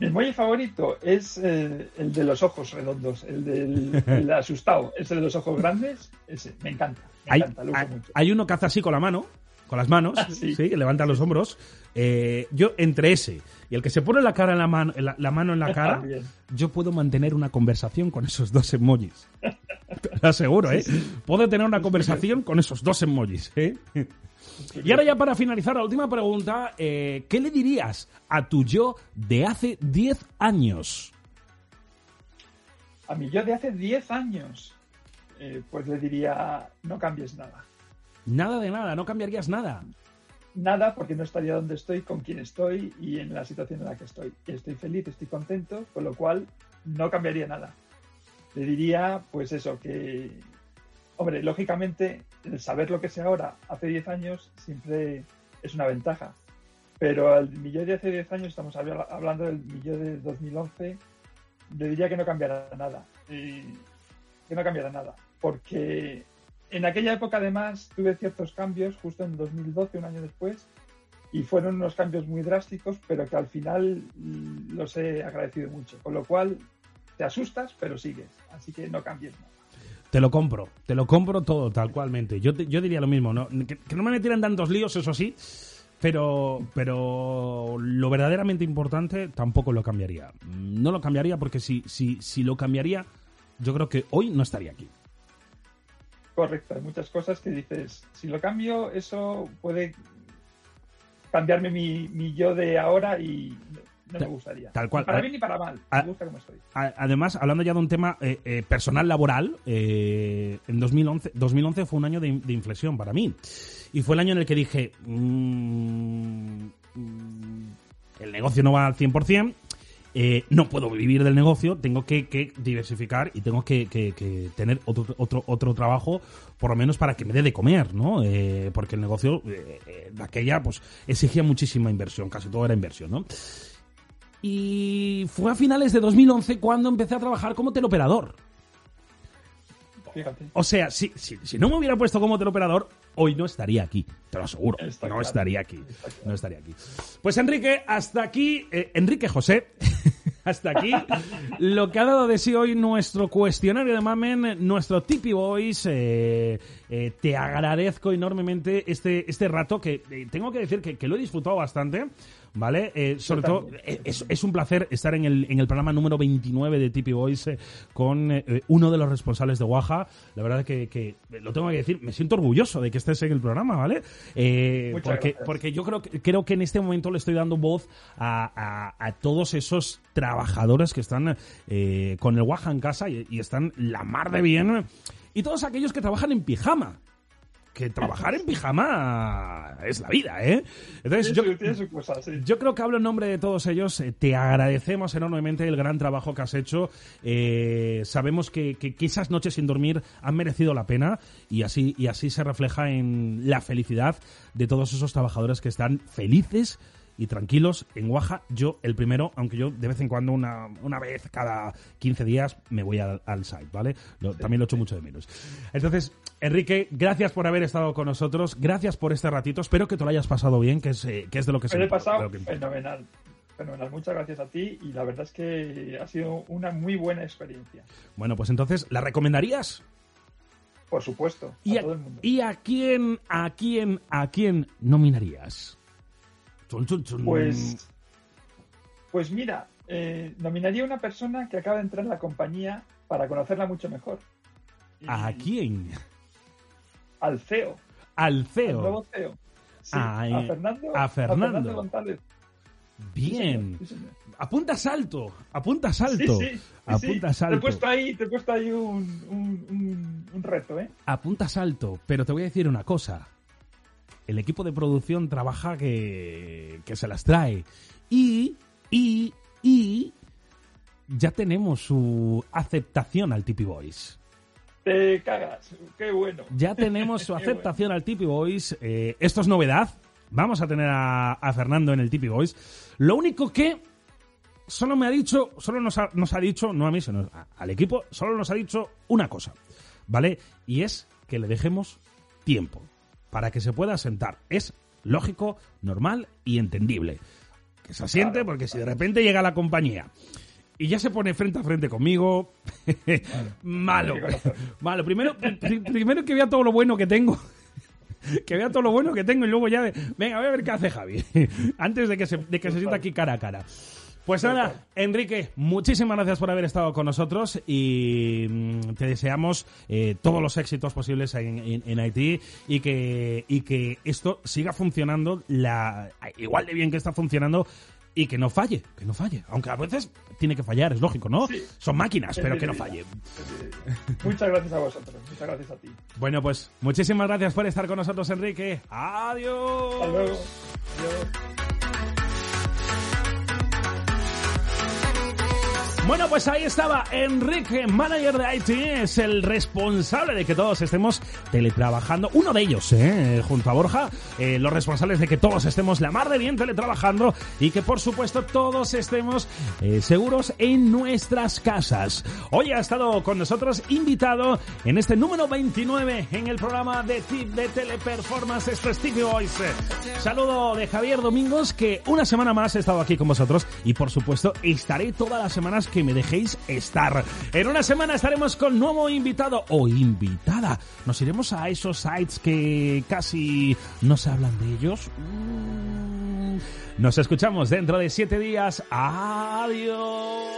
Mi emoji favorito es eh, el de los ojos redondos, el del el asustado, ese de los ojos grandes, ese, me encanta, me Hay, encanta, lo uso hay- mucho. hay uno que hace así con la mano, con las manos, Ah, sí. sí, que levanta los hombros. Eh, yo, entre ese y el que se pone la cara en la mano, la, la mano en la cara, yo puedo mantener una conversación con esos dos emojis. Te lo aseguro, ¿eh? Puedo tener una conversación con esos dos emojis, ¿eh? Y ahora ya para finalizar, la última pregunta, eh, ¿qué le dirías a tu yo de hace 10 años? A mí yo de hace 10 años, eh, pues le diría, no cambies nada. Nada de nada, no cambiarías nada. Nada porque no estaría donde estoy, con quien estoy y en la situación en la que estoy. Estoy feliz, estoy contento, con lo cual no cambiaría nada. Le diría, pues eso, que, hombre, lógicamente, el saber lo que sé ahora hace 10 años siempre es una ventaja. Pero al millón de hace 10 años, estamos habla- hablando del millón de 2011, le diría que no cambiara nada. Y que no cambiara nada. Porque en aquella época, además, tuve ciertos cambios, justo en 2012, un año después, y fueron unos cambios muy drásticos, pero que al final los he agradecido mucho. Con lo cual, te asustas, pero sigues. Así que no cambies nada. Te lo compro, te lo compro todo, tal cualmente. Yo, te- yo diría lo mismo, ¿no? Que, que no me metieran tantos líos, eso sí, pero, pero lo verdaderamente importante tampoco lo cambiaría. No lo cambiaría porque si, si, si lo cambiaría, yo creo que hoy no estaría aquí. Correcto, hay muchas cosas que dices, si lo cambio, eso puede cambiarme mi, mi yo de ahora y no me gustaría. tal cual. Ni para bien ni para mal. Me gusta como estoy. A- Además, hablando ya de un tema eh, eh, personal laboral, eh, en 2011, 2011 fue un año de, de inflexión para mí. Y fue el año en el que dije, mm, mm, el negocio no va al 100%, eh, no puedo vivir del negocio, tengo que, diversificar y tengo que, tener otro, otro, otro trabajo, por lo menos para que me dé de comer, ¿no? Eh, porque el negocio eh, de aquella, pues, exigía muchísima inversión, casi todo era inversión, ¿no? Y fue a finales de 2011 cuando empecé a trabajar como teleoperador. Fíjate. O sea, si, si, si no me hubiera puesto como teleoperador, hoy no estaría aquí, te lo aseguro. Está no claro. estaría aquí. No estaría aquí. Pues Enrique, hasta aquí, eh, Enrique José, hasta aquí lo que ha dado de sí hoy nuestro cuestionario de Mamen, nuestro Tipi Boys. eh, eh, te agradezco enormemente este, este rato que tengo que decir que, que lo he disfrutado bastante. ¿Vale? Eh, sobre todo, eh, es, es un placer estar en el, en el programa número 29 de Tipi Boys eh, con eh, uno de los responsables de Oaxaca. La verdad que, que, eh, lo tengo que decir, me siento orgulloso de que estés en el programa, ¿vale? Eh, porque, gracias. porque yo creo que, creo que en este momento le estoy dando voz a, a- a todos esos trabajadores que están eh, con el Oaxaca en casa y, y están la mar de bien. Y todos aquellos que trabajan en pijama. Que trabajar en pijama es la vida, ¿eh? Entonces, yo, creo que hablo en nombre de todos ellos. Eh, Te agradecemos enormemente el gran trabajo que has hecho. Eh, sabemos que, que- que esas noches sin dormir han merecido la pena y así, y así se refleja en la felicidad de todos esos trabajadores que están felices y tranquilos en Oaxaca. Yo, el primero, aunque yo de vez en cuando, una, una vez cada 15 días, me voy al, al site, ¿vale? Lo- también lo echo mucho de menos. Entonces, Enrique, gracias por haber estado con nosotros. Gracias por este ratito. Espero que te lo hayas pasado bien, que es, eh, que es de lo que se Me he pasado que fenomenal. Fenomenal. Muchas gracias a ti y la verdad es que ha sido una muy buena experiencia. Bueno, pues entonces, ¿la recomendarías? Por supuesto, ¿Y a, todo el mundo. y a quién, a quién, a quién nominarías? Chun, chun, chun. Pues, pues mira, eh, nominaría a una persona que acaba de entrar en la compañía para conocerla mucho mejor. ¿A quién? Al CEO, Al al CEO. nuevo CEO. Sí, Ah, a eh, Fernando, a Fernando. González. Bien. Sí, señor. Apunta salto, apunta salto. sí, sí, sí. apunta Te he salto. puesto ahí, te he puesto ahí un, un, un- un reto, ¿eh? Apunta salto, pero te voy a decir una cosa. El equipo de producción trabaja que, que se las trae. Y, y, y ya tenemos su aceptación al Tipi Boys. Te cagas, qué bueno. Ya tenemos su aceptación al Tipi Boys. Eh, esto es novedad. Vamos a tener a, a Fernando en el Tipi Boys. Lo único que solo me ha dicho, solo nos ha, nos ha dicho, no a mí, sino a- al equipo, solo nos ha dicho una cosa, ¿vale? Y es que le dejemos tiempo para que se pueda sentar. Es lógico, normal y entendible. Que se asiente porque si de repente llega la compañía y ya se pone frente a frente conmigo, malo. Malo. Primero, pri- primero que vea todo lo bueno que tengo. Que vea todo lo bueno que tengo y luego ya... de- venga, voy a ver qué hace Javi. Antes de que se, de que se sienta aquí cara a cara. Pues nada, Enrique, muchísimas gracias por haber estado con nosotros y mm, te deseamos eh, todos los éxitos posibles en, en, en Haití y que, y que esto siga funcionando la, igual de bien que está funcionando y que no falle, que no falle. Aunque a veces tiene que fallar, es lógico, ¿no? Son máquinas, pero que no falle. Muchas gracias a vosotros. Muchas gracias a ti. Bueno, pues muchísimas gracias por estar con nosotros, Enrique. Adiós. Hasta luego. Adiós. Bueno, pues ahí estaba Enrique, manager de IT, es el responsable de que todos estemos teletrabajando. Uno de ellos, ¿eh? junto a Borja, eh, los responsables de que todos estemos la mar de bien teletrabajando y que por supuesto todos estemos eh, seguros en nuestras casas. Hoy ha estado con nosotros invitado en este número 29 en el programa de Tip de Teleperformance, esto es Tip Voice. Saludo de Javier Domingos, que una semana más he estado aquí con vosotros y por supuesto estaré todas las semanas que me dejéis estar. En una semana estaremos con nuevo invitado o invitada. Nos iremos a esos sites que casi no se hablan de ellos. Mm. Nos escuchamos dentro de siete días. Adiós.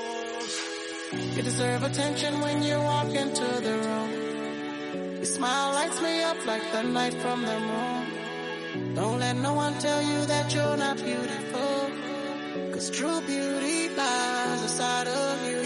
You deserve attention when you walk into the room. Your smile lights me up like the light from the moon. Don't let no one tell you that you're not beautiful. Cause true beauty lies inside of you.